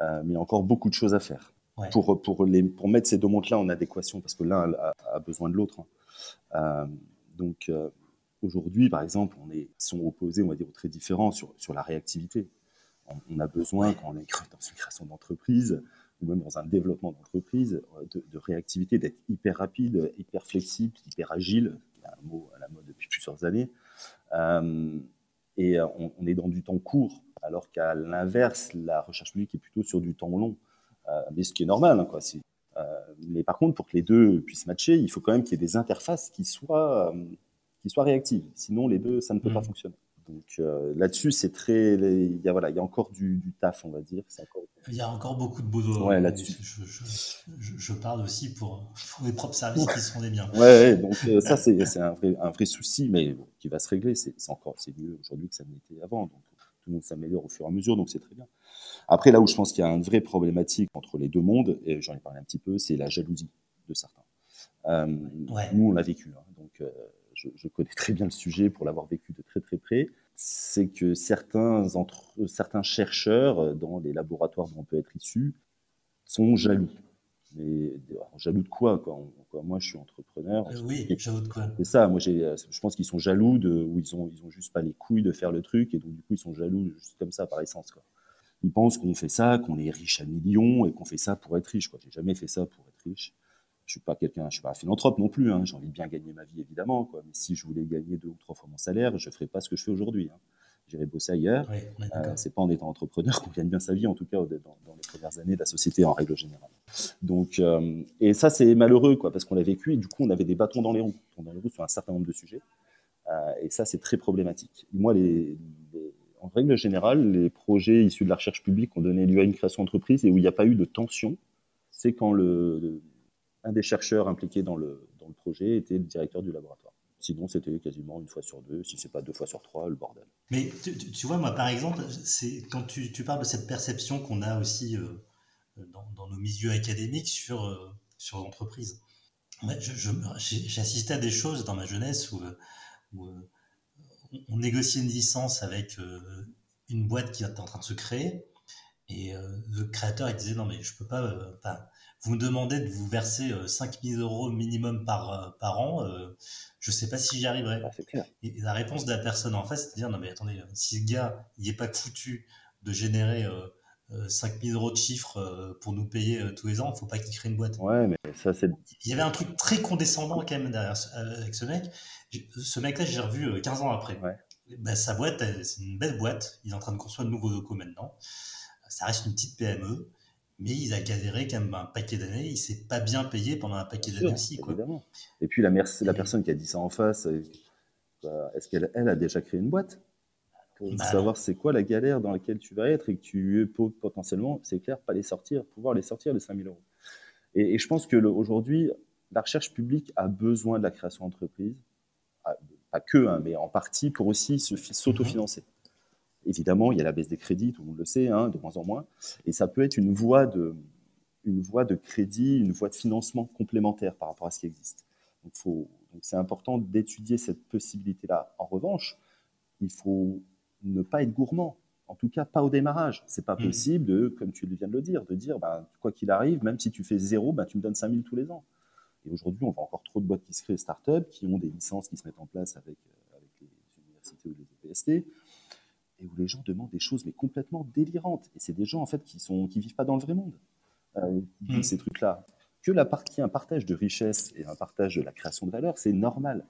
mais il y a encore beaucoup de choses à faire pour, pour, les, pour mettre ces deux montres-là en adéquation, parce que l'un a, besoin de l'autre. Hein. Euh, donc aujourd'hui, par exemple, on est, sont opposés, on va dire, très différents sur, sur la réactivité. On, a besoin, quand on est dans une création d'entreprise, ou même dans un développement d'entreprise, de, de, réactivité, d'être hyper rapide, hyper flexible, hyper agile un mot à la mode depuis plusieurs années. Euh, et euh, on, est dans du temps court, alors qu'à l'inverse, la recherche publique est plutôt sur du temps long. Euh, mais ce qui est normal, hein, quoi. mais par contre, pour que les deux puissent matcher, il faut quand même qu'il y ait des interfaces qui soient, qui soient réactives. Sinon, les deux, ça ne peut pas mmh. fonctionner. Donc là-dessus, c'est très, il y a voilà, il y a encore du, taf, on va dire. Il y a encore beaucoup de boulot. Ouais, là-dessus. Je, parle aussi pour, mes propres services qui sont les miens. Ouais, donc ça c'est un vrai, un vrai souci, mais qui va se régler. C'est encore, c'est mieux aujourd'hui que ça n'était avant. Donc tout le monde s'améliore au fur et à mesure, donc c'est très bien. Après, là où je pense qu'il y a une vraie problématique entre les deux mondes, et j'en ai parlé un petit peu, c'est la jalousie de certains. Euh, nous, on l'a vécu, hein, donc euh, je, je, connais très bien le sujet pour l'avoir vécu de très très près. C'est que certains, entre, certains chercheurs dans les laboratoires dont on peut être issu sont jaloux. Mais jaloux de quoi, quoi, Moi, je suis entrepreneur. Euh, oui, jaloux de quoi? C'est ça. Moi, je pense qu'ils sont jaloux de, ou ils ont, ils ont juste pas les couilles de faire le truc, et donc du coup, ils sont jaloux juste comme ça par essence, quoi ils pensent qu'on fait ça, qu'on est riche à millions et qu'on fait ça pour être riche. Je J'ai jamais fait ça pour être riche. Je suis pas quelqu'un, je suis pas un philanthrope non plus. Hein. J'ai envie de bien gagner ma vie évidemment, quoi. Mais si je voulais gagner deux ou trois fois mon salaire, je ferais pas ce que je fais aujourd'hui. Hein. J'irais bosser ailleurs. Oui, euh, c'est pas en étant entrepreneur qu'on gagne bien sa vie, en tout cas dans, les premières années de la société en règle générale. Donc, euh, et ça c'est malheureux, quoi, parce qu'on l'a vécu et du coup on avait des bâtons dans les roues, dans les roues sur un certain nombre de sujets. Euh, et ça c'est très problématique. Moi les en règle générale, les projets issus de la recherche publique ont donné lieu à une création d'entreprise et où il n'y a pas eu de tension, c'est quand le, un des chercheurs impliqués dans le, dans le projet était le directeur du laboratoire. Sinon, c'était quasiment une fois sur deux, si c'est pas deux fois sur trois, le bordel. Mais tu, vois, moi, par exemple, c'est quand tu, parles de cette perception qu'on a aussi euh, dans, nos milieux académiques sur, euh, sur l'entreprise. J'ai assisté à des choses dans ma jeunesse où, où on négociait une licence avec euh, une boîte qui était en train de se créer. Et euh, le créateur, il disait, non, mais je peux pas, euh, vous me demandez de vous verser 5000 euros minimum par, par an, je sais pas si j'y arriverai. Ah, et, la réponse de la personne en face, c'est de dire, non, mais attendez, si le gars, il est pas foutu de générer 5000 euros de chiffre pour nous payer tous les ans, il faut pas qu'il crée une boîte. Ouais, mais ça, c'est. Il y avait un truc très condescendant quand même derrière, avec ce mec. Ce mec-là, j'ai revu 15 euh, ans après. Ben, sa boîte, c'est une belle boîte. Il est en train de construire de nouveaux locaux maintenant. Ça reste une petite PME, mais il a galéré quand même un paquet d'années. Il s'est pas bien payé pendant un paquet d'années aussi. Quoi. Et puis la, la personne qui a dit ça en face, euh, bah, est-ce qu'elle elle a déjà créé une boîte? Pour bah savoir c'est quoi la galère dans laquelle tu vas être et que tu peux potentiellement, c'est clair, pas les sortir, pouvoir les sortir les 5000 euros. Et, et je pense que aujourd'hui, la recherche publique a besoin de la création d'entreprise pas que, hein, mais en partie pour aussi s'autofinancer. Évidemment, il y a la baisse des crédits, tout le monde le sait, hein, de moins en moins, et ça peut être une voie de, une voie de crédit, une voie de financement complémentaire par rapport à ce qui existe. Donc, c'est important d'étudier cette possibilité-là. En revanche, il faut ne pas être gourmand. En tout cas, pas au démarrage. C'est pas mmh. possible de, comme tu viens de le dire, de dire, bah, quoi qu'il arrive, même si tu fais zéro, bah, tu me donnes 5000 tous les ans. Et aujourd'hui, on voit encore trop de boîtes qui se créent start-up, qui ont des licences qui se mettent en place avec, euh, avec les universités ou les EPST, et où les gens demandent des choses mais complètement délirantes. Et c'est des gens en fait qui sont qui vivent pas dans le vrai monde. Euh, mmh. Ces trucs-là. Que la partie un partage de richesse et un partage de la création de valeur, c'est normal.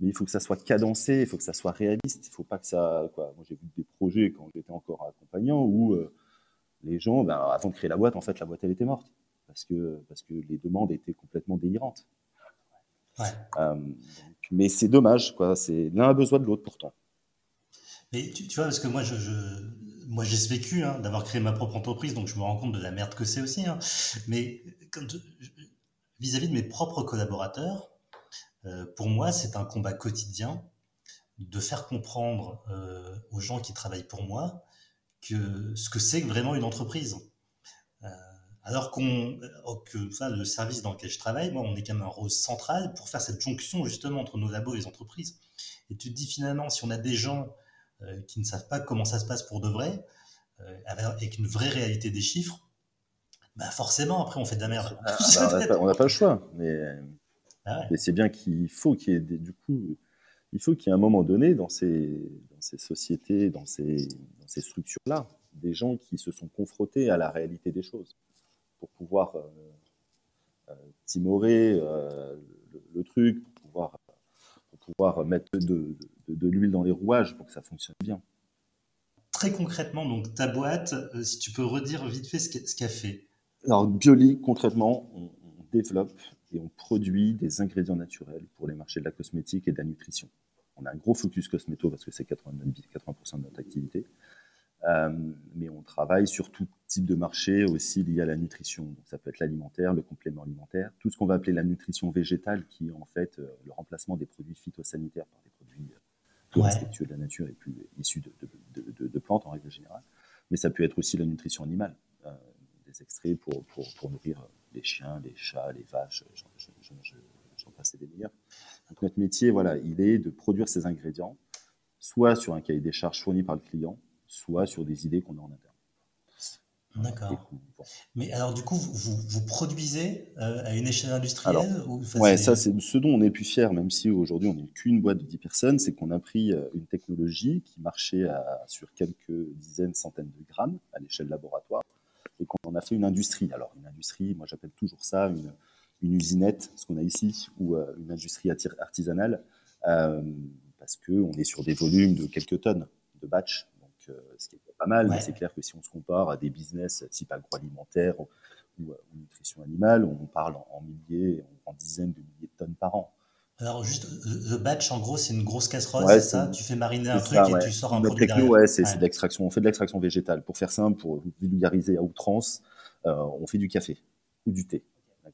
Mais il faut que ça soit cadencé, il faut que ça soit réaliste. Il faut pas que ça. Quoi. Moi, j'ai vu des projets quand j'étais encore accompagnant où euh, les gens, ben, avant de créer la boîte, en fait, la boîte elle était morte parce que, parce que les demandes étaient complètement délirantes. Euh, mais c'est dommage, quoi. C'est l'un a besoin de l'autre pourtant. Mais tu, vois, parce que moi, j'ai ce vécu hein, d'avoir créé ma propre entreprise, donc je me rends compte de la merde que c'est aussi. Hein. Mais vis-à-vis de mes propres collaborateurs, euh, pour moi, c'est un combat quotidien de faire comprendre euh, aux gens qui travaillent pour moi ce que c'est vraiment une entreprise. Alors qu'on, euh, que ça, le service dans lequel je travaille, moi, on est quand même un rôle central pour faire cette jonction justement entre nos labos et les entreprises. Et tu te dis finalement, si on a des gens euh, qui ne savent pas comment ça se passe pour de vrai, euh, avec une vraie réalité des chiffres, bah forcément, après, on fait de la merde. Ah, bah, on n'a pas, le choix, mais, ah mais c'est bien qu'il faut qu'il y ait du coup, il faut qu'il y ait un moment donné dans ces, dans ces sociétés, dans ces, dans ces structures-là, des gens qui se sont confrontés à la réalité des choses pour pouvoir euh, euh, timorer euh, le, truc, pour pouvoir, pouvoir mettre de, l'huile dans les rouages pour que ça fonctionne bien. Très concrètement, donc ta boîte, si tu peux redire vite fait ce qu'elle fait. Alors, Bioli, concrètement, on, développe et on produit des ingrédients naturels pour les marchés de la cosmétique et de la nutrition. on a un gros focus cosméto parce que c'est 80%, de notre activité. mais on travaille sur tout type de marché aussi lié à la nutrition. Donc ça peut être l'alimentaire, le complément alimentaire, tout ce qu'on va appeler la nutrition végétale, qui est en fait le remplacement des produits phytosanitaires par des produits plus respectueux de la nature et plus issus de, plantes en règle générale. Mais ça peut être aussi la nutrition animale, des extraits pour, pour, pour nourrir les chiens, les chats, les vaches, j'en passe des meilleurs. Donc notre métier, voilà, il est de produire ces ingrédients, soit sur un cahier des charges fourni par le client, soit sur des idées qu'on a en interne. D'accord. Mais alors, du coup, vous, vous produisez euh, à une échelle industrielle ou Ouais, ça, c'est ce dont on est plus fier, même si aujourd'hui on n'est qu'une boîte de 10 personnes, c'est qu'on a pris euh, une technologie qui marchait sur quelques dizaines, centaines de grammes à l'échelle laboratoire et qu'on a fait une industrie. Alors, une industrie, moi j'appelle toujours ça une, une usinette, ce qu'on a ici, ou euh, une industrie artisanale, euh, parce qu'on est sur des volumes de quelques tonnes de batch, donc ce qui est pas mal, mais c'est clair que si on se compare à des business type agroalimentaire ou, nutrition animale, on parle en, milliers, en dizaines de milliers de tonnes par an. Alors juste, le batch, en gros, c'est une grosse casserole, c'est ça? Tu fais mariner un truc et tu sors un Notre produit techno, ouais, c'est de l'extraction. On fait de l'extraction végétale. Pour faire simple, pour vulgariser à outrance, on fait du café ou du thé.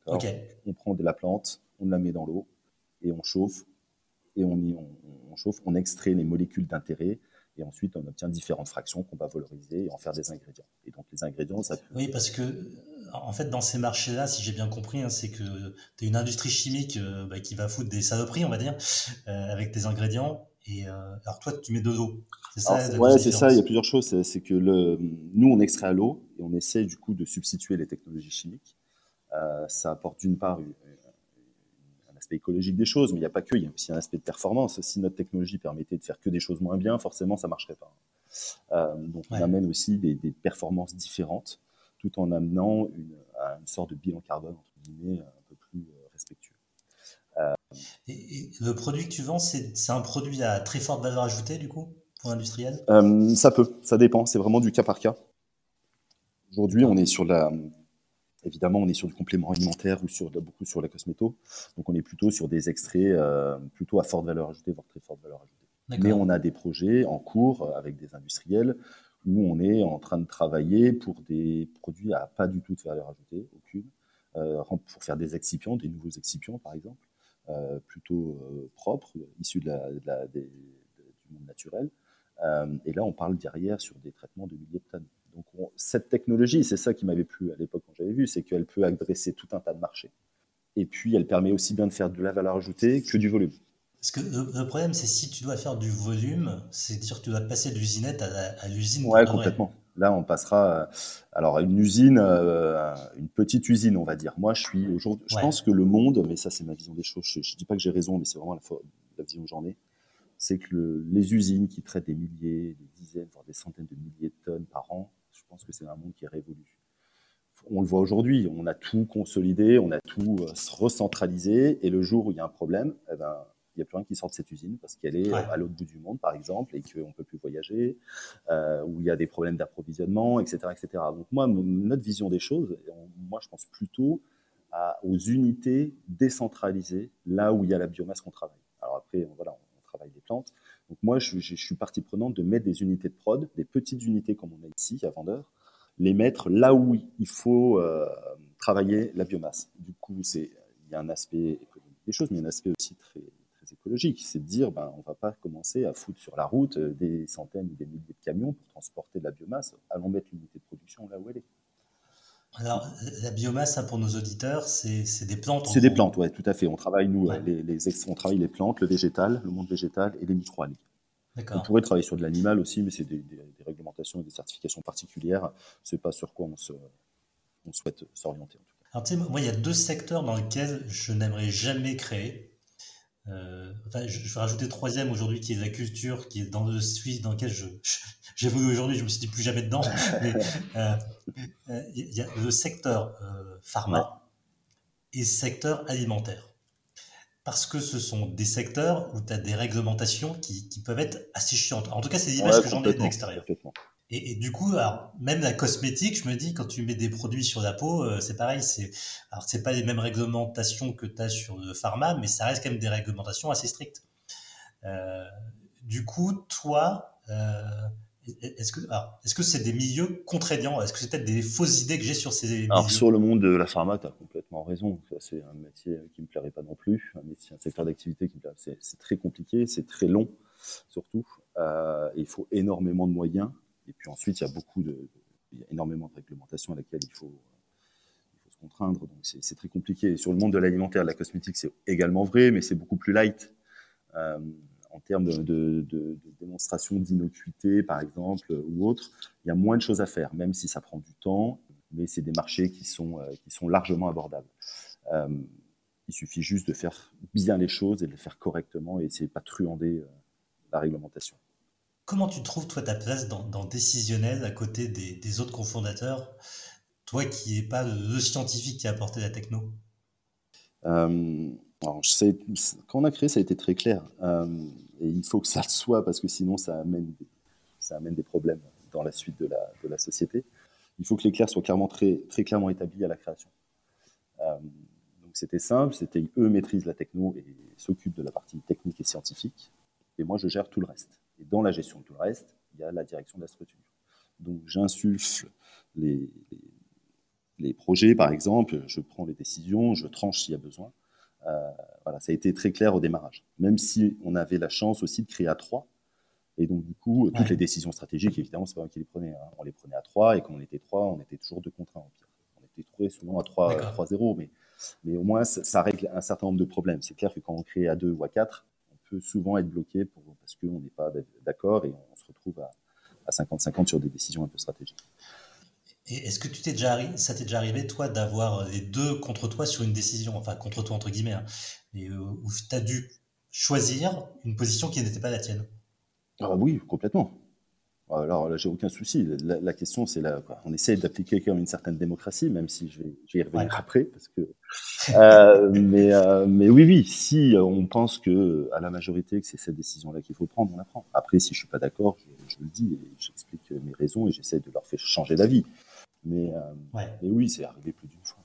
On prend de la plante, on la met dans l'eau et on chauffe. Et on, y, on, chauffe, on extrait les molécules d'intérêt et ensuite on obtient différentes fractions qu'on va valoriser et en faire des ingrédients. Et donc les ingrédients, ça Oui, parce que en fait, dans ces marchés-là, si j'ai bien compris, hein, c'est que tu es une industrie chimique euh, bah, qui va foutre des saloperies, on va dire, euh, avec tes ingrédients. Et euh, alors toi, tu mets de l'eau. C'est ça Ouais, c'est ça. Il y a plusieurs choses. C'est que le, nous, on extrait à l'eau et on essaie du coup de substituer les technologies chimiques. Euh, ça apporte d'une part écologique des choses, mais il n'y a pas que, il y a aussi un aspect de performance. Si notre technologie permettait de faire que des choses moins bien, forcément, ça ne marcherait pas. Euh, donc, on amène aussi des, performances différentes, tout en amenant une, une, sorte de bilan carbone, entre guillemets, un peu plus euh, respectueux. Et, le produit que tu vends, c'est un produit à très forte valeur ajoutée, du coup, pour l'industriel? Ça peut, ça dépend, c'est vraiment du cas par cas. Aujourd'hui, on est sur la, Évidemment, on est sur du complément alimentaire ou sur beaucoup sur la cosméto. Donc, on est plutôt sur des extraits euh, plutôt à forte valeur ajoutée, voire très forte valeur ajoutée. Mais on a des projets en cours euh, avec des industriels où on est en train de travailler pour des produits à pas du tout de valeur ajoutée, aucune, euh, pour faire des excipients, des nouveaux excipients par exemple, plutôt propres, issus de la, du monde naturel. et là, on parle derrière sur des traitements de milliers de tonnes. Donc cette technologie, c'est ça qui m'avait plu à l'époque quand j'avais vu, c'est qu'elle peut adresser tout un tas de marchés. Et puis elle permet aussi bien de faire de la valeur ajoutée que du volume. Parce que le, problème, c'est si tu dois faire du volume, c'est dire que tu dois passer de l'usinette à, l'usine. Ouais, complètement. Là, on passera euh, alors à une usine, euh, une petite usine, on va dire. Moi, je suis aujourd'hui. Je pense que le monde, mais ça, c'est ma vision des choses. Je, ne dis pas que j'ai raison, mais c'est vraiment la, la vision que j'en ai c'est que les usines qui traitent des milliers, des dizaines, voire des centaines de milliers de tonnes par an, pense que c'est un monde qui est révolu. On le voit aujourd'hui, on a tout consolidé, on a tout euh, recentralisé, et le jour où il y a un problème, eh ben, il n'y a plus rien qui sort de cette usine parce qu'elle est à l'autre bout du monde, par exemple, et qu'on ne peut plus voyager, euh, où il y a des problèmes d'approvisionnement, etc., etc. Donc moi, notre vision des choses, moi je pense plutôt aux unités décentralisées, là où il y a la biomasse qu'on travaille. Alors après, voilà, on travaille des plantes, donc moi, je, suis partie prenante de mettre des unités de prod, des petites unités comme on a ici à Vendeur, les mettre là où il faut euh, travailler la biomasse. Du coup, il y a un aspect économique des choses, mais il y a un aspect aussi très, très écologique. C'est de dire, ben, on ne va pas commencer à foutre sur la route euh, des centaines ou des milliers de camions pour transporter de la biomasse. Allons mettre l'unité de production là où elle est. Alors, la biomasse, pour nos auditeurs, c'est des plantes. C'est des plantes, oui, tout à fait. On travaille, nous, les, les, on travaille les plantes, le végétal, le monde végétal et les microalgues. On pourrait travailler sur de l'animal aussi, mais c'est des, réglementations et des certifications particulières. Ce n'est pas sur quoi on, se, on souhaite s'orienter. Alors, tu sais, moi, il y a deux secteurs dans lesquels je n'aimerais jamais créer. Euh, enfin, je, vais rajouter troisième aujourd'hui, qui est la culture, qui est dans le Suisse, dans lequel j'ai voulu aujourd'hui, je me suis dit plus jamais dedans. Mais euh, euh, il y a le secteur pharma et le secteur alimentaire. Parce que ce sont des secteurs où tu as des réglementations qui, qui, peuvent être assez chiantes. En tout cas, c'est l'image que j'en ai de l'extérieur. Et, du coup, alors, même la cosmétique, je me dis, quand tu mets des produits sur la peau, euh, c'est pareil. C'est, alors, c'est pas les mêmes réglementations que tu as sur le pharma, mais ça reste quand même des réglementations assez strictes. du coup, toi, est-ce que est-ce que c'est des milieux contraignants? Est-ce que c'est peut-être des fausses idées que j'ai sur ces milieux? Alors sur le monde de la pharma, tu as complètement raison. C'est un métier qui me plairait pas non plus, un métier, un secteur d'activité qui me plairait. C'est très compliqué, c'est très long surtout. Euh, il faut énormément de moyens. Et puis ensuite, il y a beaucoup de, il y a énormément de réglementations à laquelle il faut, se contraindre. Donc c'est très compliqué. sur le monde de l'alimentaire, de la cosmétique, c'est également vrai, mais c'est beaucoup plus light. Euh, en termes de, démonstration d'innocuité, par exemple, ou autre, il y a moins de choses à faire, même si ça prend du temps, mais c'est des marchés qui sont, euh, qui sont largement abordables. Euh, il suffit juste de faire bien les choses et de les faire correctement et essayer de pas truander euh, la réglementation. Comment tu trouves, toi, ta place dans, dans Décisionnel à côté des, autres cofondateurs, toi qui n'es pas le, scientifique qui a apporté la techno? Je sais, quand on a créé, ça a été très clair. Euh, et il faut que ça le soit parce que sinon, ça amène des, problèmes dans la suite de la, société. Il faut que l'éclair soit clairement, très, très clairement établi à la création. Euh, donc, c'était simple. C'était eux maîtrisent la techno et s'occupent de la partie technique et scientifique. Et moi, je gère tout le reste. Et dans la gestion de tout le reste, il y a la direction de la structure. Donc, j'insuffle les, les, les projets, par exemple. Je prends les décisions, je tranche s'il y a besoin. Euh, voilà, ça a été très clair au démarrage. Même si on avait la chance aussi de créer à trois. Et donc, du coup, toutes les décisions stratégiques, évidemment, c'est pas moi qui les prenais. Hein. On les prenait à trois, et quand on était trois, on était toujours deux contre un en pire. On était trouvé souvent à 3-0, mais, mais au moins, ça, règle un certain nombre de problèmes. C'est clair que quand on crée à deux ou à quatre, peut souvent être bloqué pour, parce qu'on n'est pas d'accord et on se retrouve à 50-50 sur des décisions un peu stratégiques. Est-ce que tu t'es déjà ça t'est déjà arrivé, toi, d'avoir les deux contre toi sur une décision, enfin contre toi entre guillemets, hein, et, euh, où tu as dû choisir une position qui n'était pas la tienne? Ah Oui, complètement. Alors là, j'ai aucun souci. La, question, c'est là, on essaie d'appliquer quand même une certaine démocratie, même si je vais, y revenir après, parce que. Euh, mais, euh, mais oui, oui, si on pense que à la majorité que c'est cette décision-là qu'il faut prendre, on la prend. Après, si je suis pas d'accord, je, je, le dis et j'explique mes raisons et j'essaie de leur faire changer d'avis. Mais, euh, mais oui, c'est arrivé plus d'une fois,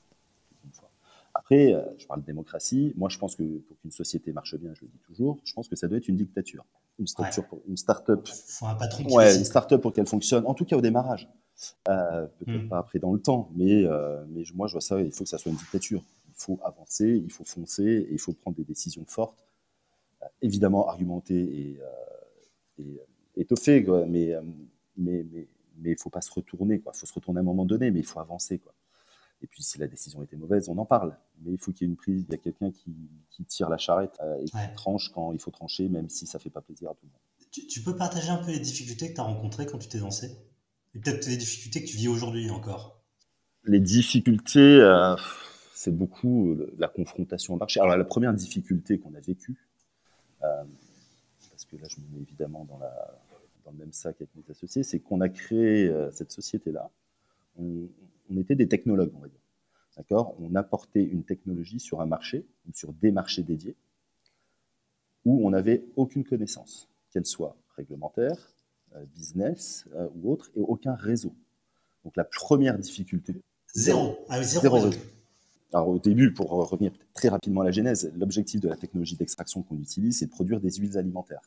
Après, je parle de démocratie. Moi, je pense que pour qu'une société marche bien, je le dis toujours, je pense que ça doit être une dictature. Une, structure pour, une start-up. Faut un patron ouais, une start-up pour qu'elle fonctionne, en tout cas au démarrage. Euh, peut-être hmm. pas après dans le temps, mais, mais moi, je vois ça, il faut que ça soit une dictature. Il faut avancer, il faut foncer, et il faut prendre des décisions fortes, évidemment argumentées et, et étoffées, mais, mais, mais mais il faut pas se retourner. Il faut se retourner à un moment donné, mais il faut avancer. Quoi. Et puis, si la décision était mauvaise, on en parle. Mais il faut qu'il y ait une prise, il y a quelqu'un qui, qui, tire la charrette euh, et qui tranche quand il faut trancher, même si ça fait pas plaisir à tout le monde. Tu, peux partager un peu les difficultés que tu as rencontrées quand tu t'es lancé? Et peut-être les difficultés que tu vis aujourd'hui encore? Les difficultés, euh, c'est beaucoup euh, la confrontation au marché. Alors, la première difficulté qu'on a vécue, parce que là, je me mets évidemment dans la, dans le même sac avec mes associés, c'est qu'on a créé euh, cette société-là. On, était des technologues, on va dire. D'accord? On apportait une technologie sur un marché ou sur des marchés dédiés où on n'avait aucune connaissance, qu'elle soit réglementaire, euh, business euh, ou autre, et aucun réseau. Donc la première difficulté. Zéro. Ah, zéro, réseau. Alors au début, pour revenir très rapidement à la genèse, l'objectif de la technologie d'extraction qu'on utilise, c'est de produire des huiles alimentaires.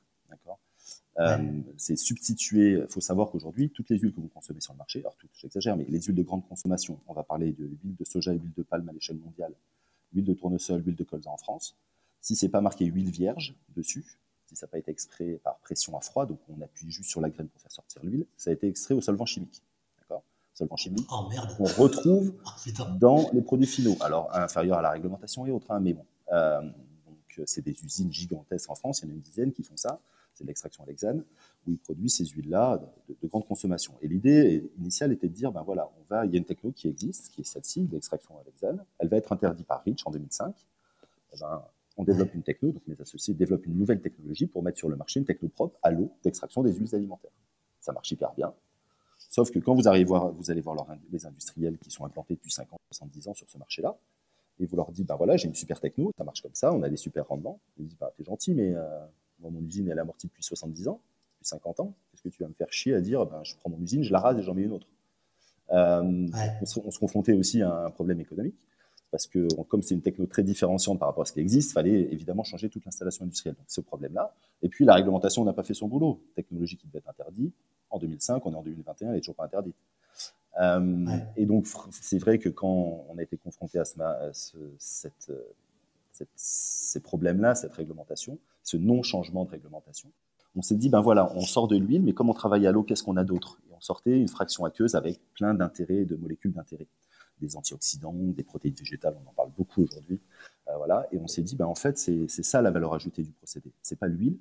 Euh, c'est substituer. Il faut savoir qu'aujourd'hui, toutes les huiles que vous consommez sur le marché, alors tout, j'exagère, mais les huiles de grande consommation, on va parler de l'huile de soja et l'huile de palme à l'échelle mondiale, l'huile de tournesol, l'huile de colza en France. Si c'est pas marqué huile vierge dessus, si ça n'a pas été extrait par pression à froid, donc on appuie juste sur la graine pour faire sortir l'huile, ça a été extrait au solvant chimique. D'accord? Solvant chimique oh, qu'on retrouve oh, dans les produits finaux. Alors, inférieur à la réglementation et autres, hein, mais bon. Euh, donc, c'est des usines gigantesques en France, il y en a une dizaine qui font ça c'est l'extraction à l'hexane, où ils produisent ces huiles-là de, grande consommation. Et l'idée initiale était de dire, ben voilà, on va, il y a une techno qui existe, qui est celle-ci, l'extraction à l'hexane, elle va être interdite par REACH en 2005. Eh ben, on développe une techno, donc mes associés développent une nouvelle technologie pour mettre sur le marché une techno propre à l'eau d'extraction des huiles alimentaires. Ça marche hyper bien. Sauf que quand vous, arrivez voir, vous allez voir les industriels qui sont implantés depuis 50, 70 ans sur ce marché-là, et vous leur dites, ben voilà, j'ai une super techno, ça marche comme ça, on a des super rendements. Ils disent, ben, t'es gentil, mais euh, moi, mon usine, elle est amortie depuis 70 ans, depuis 50 ans. Qu'est-ce que tu vas me faire chier à dire? Ben, je prends mon usine, je la rase et j'en mets une autre euh, on, se, confrontait aussi à un problème économique. parce que comme c'est une techno très différenciante par rapport à ce qui existe, il fallait évidemment changer toute l'installation industrielle. Donc ce problème-là. Et puis la réglementation n'a pas fait son boulot. Technologie qui devait être interdite en 2005, on est en 2021, elle n'est toujours pas interdite. Euh, et donc c'est vrai que quand on a été confronté à, ce, cette, cette, ces problèmes-là, cette réglementation, ce non-changement de réglementation, on s'est dit ben voilà, on sort de l'huile, mais comme on travaille à l'eau, qu'est-ce qu'on a d'autre? Et on sortait une fraction aqueuse avec plein d'intérêts, de molécules d'intérêt des antioxydants, des protéines végétales, on en parle beaucoup aujourd'hui. Euh, voilà, et on s'est dit, ben, en fait, c'est ça la valeur ajoutée du procédé. C'est pas l'huile,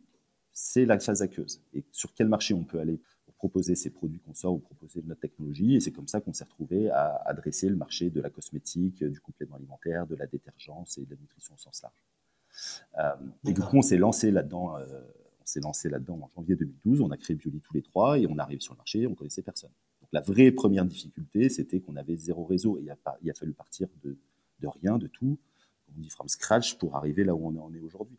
c'est la phase aqueuse. Et sur quel marché on peut aller pour proposer ces produits qu'on sort ou proposer notre technologie? Et c'est comme ça qu'on s'est retrouvé à adresser le marché de la cosmétique, du complément alimentaire, de la détergence et de la nutrition au sens large. Euh, et du coup, on s'est lancé là-dedans. Euh, on s'est lancé là-dedans en janvier 2012. On a créé Bioli tous les trois et on arrive sur le marché. On connaissait personne la vraie première difficulté, c'était qu'on avait zéro réseau et il a, il a fallu partir de, rien, de tout, on dit from scratch pour arriver là où on en est aujourd'hui.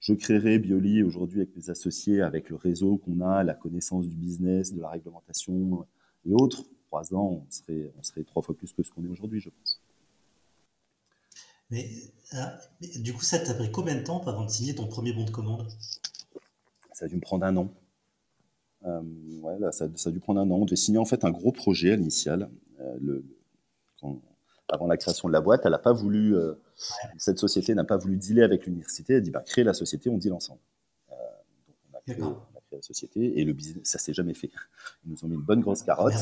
Je créerai Bioli aujourd'hui avec mes associés, avec le réseau qu'on a, la connaissance du business, de la réglementation et autres. Trois ans, on serait, on serait trois fois plus que ce qu'on est aujourd'hui, je pense. Mais, ah, du coup, ça t'a pris combien de temps avant de signer ton premier bon de commande? Ça a dû me prendre un an. Euh, ouais, ça, a dû prendre un an. On devait signer en fait un gros projet à l'initial. Euh, avant la création de la boîte, elle n'a pas voulu, euh, cette société n'a pas voulu dealer avec l'université. Elle a dit bah, créer la société, on deal ensemble. donc on a, créé, la société et le business, ça s'est jamais fait. Ils nous ont mis une bonne grosse carotte,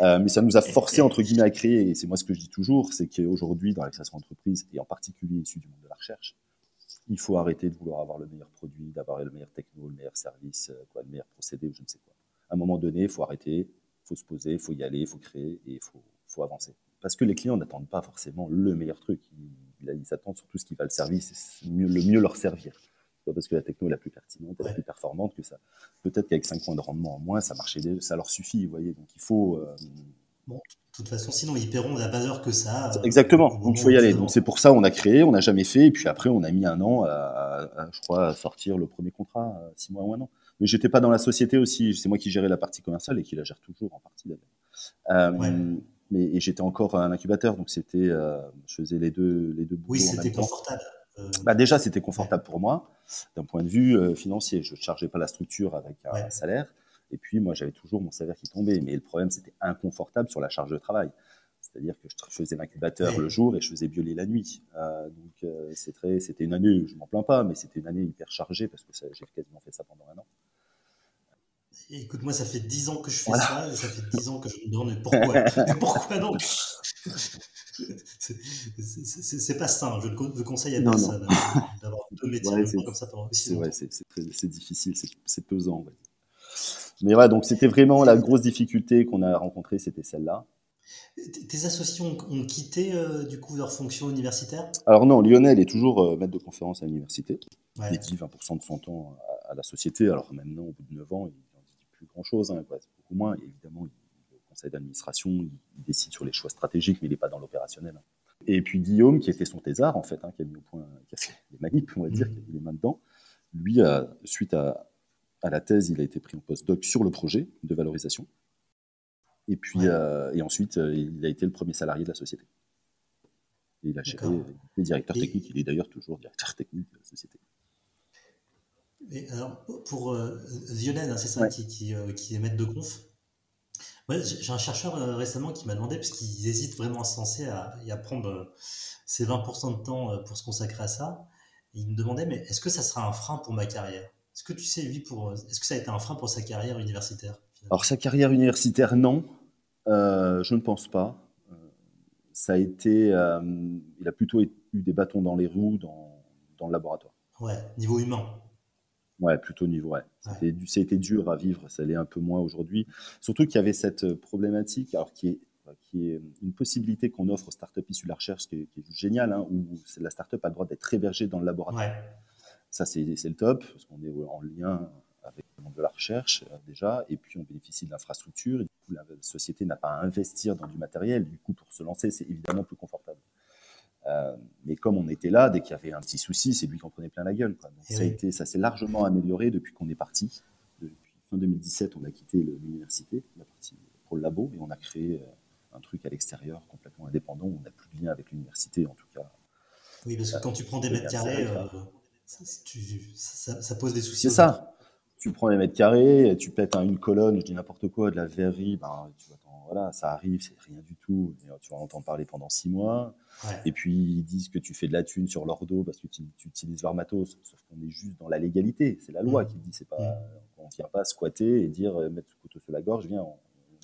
mais ça nous a forcé entre guillemets à créer. C'est moi ce que je dis toujours, c'est qu'aujourd'hui dans la création d'entreprise et en particulier issu du monde de la recherche, il faut arrêter de vouloir avoir le meilleur produit, d'avoir le meilleur techno, le meilleur service, euh, le meilleur procédé ou je ne sais quoi. À un moment donné, il faut arrêter, il faut se poser, il faut y aller, il faut créer et il faut, avancer. Parce que les clients n'attendent pas forcément le meilleur truc. Ils, ils s'attendent sur tout ce qui va le mieux, le mieux leur servir. Pas parce que la techno est la plus pertinente, la plus performante que ça. Peut-être qu'avec 5 points de rendement en moins, ça marchait, ça leur suffit, vous voyez. Donc il faut. Euh, bon, de toute façon, sinon ils paieront la valeur que ça. Euh, Exactement. Donc il faut y aller. Donc c'est pour ça on a créé, on n'a jamais fait, et puis après on a mis un an à, je crois, à sortir le premier contrat, six mois ou un an. Mais j'étais pas dans la société aussi. C'est moi qui gérais la partie commerciale et qui la gère toujours en partie d'ailleurs. Euh, mais j'étais encore un incubateur, donc c'était, euh, je faisais les deux les deux. Oui, c'était confortable. Bah déjà c'était confortable pour moi d'un point de vue financier. Je ne chargeais pas la structure avec un salaire. Et puis, moi, j'avais toujours mon salaire qui tombait. Mais le problème, c'était inconfortable sur la charge de travail. C'est-à-dire que je faisais l'incubateur le jour et je faisais violer la nuit. Euh, donc, euh, c'était une année, je m'en plains pas, mais c'était une année hyper chargée parce que j'ai quasiment fait ça pendant un an. Écoute, moi, ça fait dix ans que je fais ça, et ça fait dix ans que je me demande pourquoi? pourquoi non C'est pas sain. Je ne conseille à personne d'avoir deux métiers comme ça pendant aussi longtemps. C'est difficile, c'est pesant. Mais voilà, donc c'était vraiment la grosse difficulté qu'on a rencontrée, c'était celle-là. Tes associés ont, quitté euh, du coup leur fonction universitaire? Alors non, Lionel est toujours euh, maître de conférence à l'université. Il dit 20% de son temps à, la société. Alors maintenant, au bout de 9 ans, il n'en dit plus grand-chose, hein, beaucoup moins. évidemment, il, au conseil d'administration, il, décide sur les choix stratégiques, mais il n'est pas dans l'opérationnel. Et puis Guillaume, qui était son thésard, en fait, hein, qui a mis au point, qui a fait les manips, on va dire, mmh. qui a mis les mains dedans, lui, suite à, à la thèse, il a été pris en post-doc sur le projet de valorisation. Et puis, euh, et ensuite, euh, il a été le premier salarié de la société. Et il a géré les directeurs techniques. Il est d'ailleurs toujours directeur technique de la société. Et alors, pour euh, Violaine, hein, c'est ça qui, qui, est maître de conf? J'ai un chercheur récemment qui m'a demandé, parce qu'il hésite vraiment à se lancer à, et à prendre ses 20% de temps pour se consacrer à ça. il me demandait, mais est-ce que ça sera un frein pour ma carrière? Est-ce que tu sais, lui, pour, est-ce que ça a été un frein pour sa carrière universitaire Alors, sa carrière universitaire, non. Euh, je ne pense pas. Euh, ça a été. Euh, il a plutôt eu des bâtons dans les roues dans, dans le laboratoire. Ouais, niveau humain. Ouais, plutôt niveau. Ouais. C'était, ça a été dur à vivre, ça l'est un peu moins aujourd'hui. Surtout qu'il y avait cette problématique, alors qui est qui est une possibilité qu'on offre aux startups issues de la recherche, qui est, qui est génial, hein, où la startup a le droit d'être hébergée dans le laboratoire. Ouais. Ça, c'est le top, parce qu'on est en lien avec le monde de la recherche euh, déjà, et puis on bénéficie de l'infrastructure, et du coup, la société n'a pas à investir dans du matériel, du coup, pour se lancer, c'est évidemment plus confortable. Euh, mais comme on était là, dès qu'il y avait un petit souci, c'est lui qui en prenait plein la gueule. Quoi. Donc, ça, a été, ça s'est largement amélioré depuis qu'on est parti. Depuis fin 2017, on a quitté l'université, on est parti pour le labo, et on a créé, euh, un truc à l'extérieur, complètement indépendant. On n'a plus de lien avec l'université, en tout cas. Oui, parce que quand tu prends des mètres carrés, euh, ça, pose des soucis. C'est ça. Tu prends les mètres carrés, tu pètes une colonne, je dis n'importe quoi, de la verrerie, ben, tu voilà, ça arrive, c'est rien du tout. tu vas entendre parler pendant six mois. Et puis ils disent que tu fais de la thune sur leur dos parce que tu, utilises leur matos. Sauf qu'on est juste dans la légalité. C'est la loi mmh. qui dit. C'est pas, mmh. on vient pas squatter et dire euh, mettre le couteau sur la gorge, viens, on,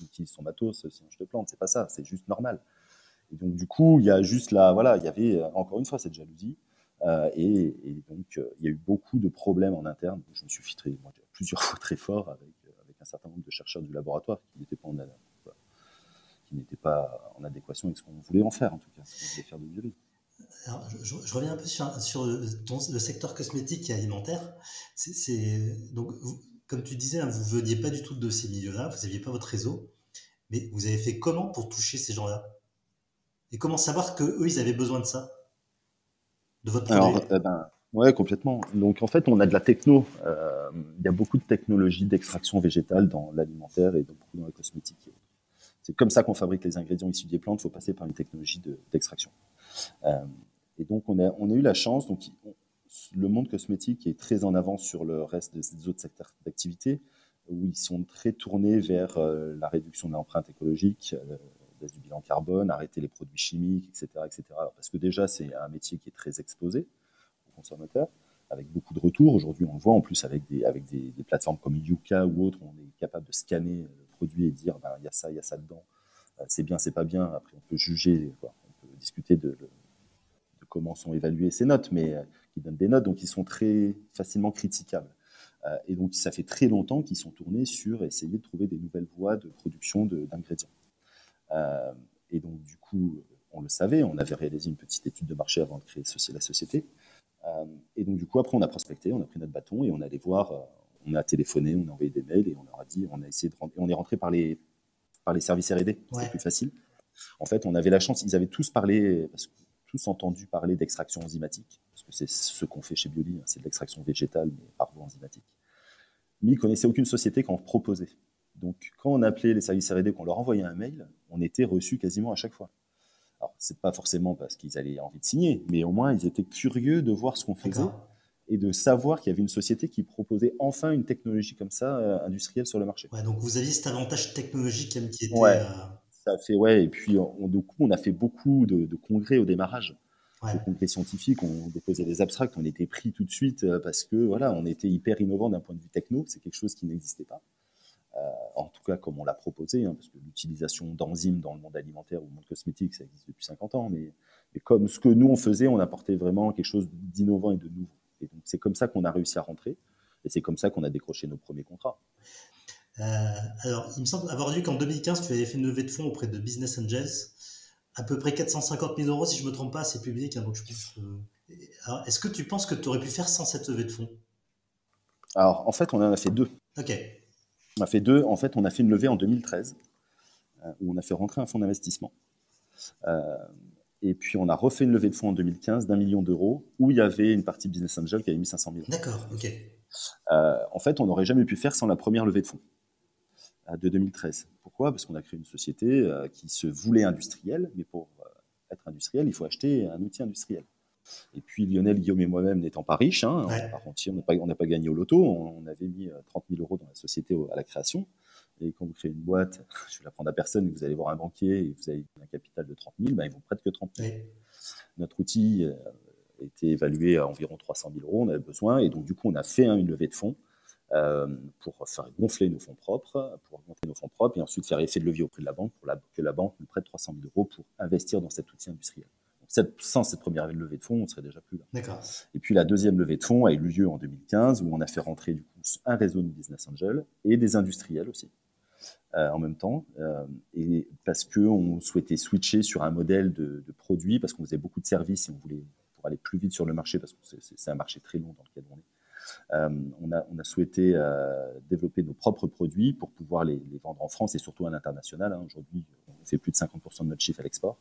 utilise son matos, sinon je te plante. C'est pas ça. C'est juste normal. Et donc du coup, il y a juste là, voilà, il y avait euh, encore une fois cette jalousie. Euh, et, donc, il y a eu beaucoup de problèmes en interne. Je me suis filtré plusieurs fois très fort avec, avec un certain nombre de chercheurs du laboratoire qui n'étaient pas en, qui n'était pas en adéquation avec ce qu'on voulait en faire, en tout cas, ce qu'on voulait faire de mieux. Alors, je, reviens un peu sur, sur le, secteur cosmétique et alimentaire. C'est, donc, comme tu disais, hein, vous ne veniez pas du tout de ces milieux-là, vous n'aviez pas votre réseau, mais vous avez fait comment pour toucher ces gens-là? Et comment savoir qu'eux, ils avaient besoin de ça? De votre produit? Alors, eh ben, Ouais, complètement. Donc en fait, on a de la techno. Euh, il y a beaucoup de technologies d'extraction végétale dans l'alimentaire et dans la cosmétique c'est comme ça qu'on fabrique les ingrédients issus des plantes. Il faut passer par une technologie d'extraction. Euh, et donc, on a, eu la chance. Donc, le monde cosmétique est très en avance sur le reste des autres secteurs d'activité, où ils sont très tournés vers euh, la réduction de l'empreinte écologique, euh, du bilan carbone, arrêter les produits chimiques, etc. etc. parce que déjà, c'est un métier qui est très exposé aux consommateurs, avec beaucoup de retours. Aujourd'hui, on le voit en plus avec des, des, plateformes comme Yuka ou autres, on est capable de scanner et dire ben, il y a ça, il y a ça dedans, euh, c'est bien, c'est pas bien. Après, on peut juger, on peut discuter de, comment sont évaluées ces notes, mais euh, qui donnent des notes, donc ils sont très facilement critiquables. Euh, et donc, ça fait très longtemps qu'ils sont tournés sur essayer de trouver des nouvelles voies de production d'ingrédients. et donc, du coup, on le savait, on avait réalisé une petite étude de marché avant de créer la société. et donc, du coup, après, on a prospecté, on a pris notre bâton et on allait voir, on a téléphoné, on a envoyé des mails et on leur a dit, on a essayé de rentrer, on est rentré par les, par les services R&D, c'est plus facile. En fait, on avait la chance, ils avaient tous parlé, parce que, tous entendu parler d'extraction enzymatique, parce que c'est ce qu'on fait chez Bioli, hein, c'est de l'extraction végétale, mais par voie enzymatique. Mais ils connaissaient aucune société qu'on proposait. Donc, quand on appelait les services R&D, qu'on leur envoyait un mail, on était reçu quasiment à chaque fois. Alors, c'est pas forcément parce qu'ils avaient envie de signer, mais au moins, ils étaient curieux de voir ce qu'on faisait et de savoir qu'il y avait une société qui proposait enfin une technologie comme ça euh, industrielle sur le marché. Ouais, donc vous aviez cet avantage technologique qui était. Ouais, euh, ça fait ouais. Et puis on, du coup, on a fait beaucoup de, congrès au démarrage, ouais. de congrès scientifiques. On déposait des abstracts, on était pris tout de suite euh, parce que voilà, on était hyper innovant d'un point de vue techno. C'est quelque chose qui n'existait pas. en tout cas, comme on l'a proposé, hein, parce que l'utilisation d'enzymes dans le monde alimentaire ou le monde cosmétique, ça existe depuis 50 ans, mais, mais comme ce que nous on faisait, on apportait vraiment quelque chose d'innovant et de nouveau. Et donc, c'est comme ça qu'on a réussi à rentrer. Et c'est comme ça qu'on a décroché nos premiers contrats. Euh, alors, il me semble avoir vu qu'en 2015, tu avais fait une levée de fonds auprès de Business Angels. À peu près 450 000 euros, si je ne me trompe pas, c'est public. Hein, donc je est-ce que tu penses que tu aurais pu faire sans cette levée de fonds? Alors, en fait, on en a fait deux. Ok. On a fait deux. En fait, on a fait une levée en 2013 euh, où on a fait rentrer un fonds d'investissement. Et puis, on a refait une levée de fonds en 2015 d'un million d'euros où il y avait une partie Business Angel qui avait mis 500 000 euros. D'accord, ok. Euh, en fait, on n'aurait jamais pu faire sans la première levée de fonds euh, de 2013. Pourquoi? Parce qu'on a créé une société euh, qui se voulait industrielle, mais pour être industriel, il faut acheter un outil industriel. Et puis Lionel, Guillaume et moi-même n'étant pas riches, hein, on n'a pas, pas, gagné au loto, on, avait mis 30 000 euros dans la société à la création. Et quand vous créez une boîte, je vais la prendre à personne, et vous allez voir un banquier et vous avez un capital de 30 000, ben, ils vous prêtent que 30 000. Notre outil euh, était évalué à environ 300 000 euros, on avait besoin, et donc du coup, on a fait une levée de fonds euh, pour faire gonfler nos fonds propres, pour augmenter nos fonds propres, et ensuite faire effet de levier auprès de la banque pour que la banque nous prête 300 000 euros pour investir dans cet outil industriel. sans cette première levée de fonds, on serait déjà plus là. Et puis la deuxième levée de fonds a eu lieu en 2015, où on a fait rentrer du coup un réseau de business angels et des industriels aussi. Euh, en même temps, euh, et parce qu'on souhaitait switcher sur un modèle de, de produit, parce qu'on faisait beaucoup de services et on voulait pour aller plus vite sur le marché, parce que c'est un marché très long dans lequel on est. Euh, on, a, on, a, souhaité développer nos propres produits pour pouvoir les, vendre en France et surtout à l'international. Hein. Aujourd'hui, on fait plus de 50% de notre chiffre à l'export.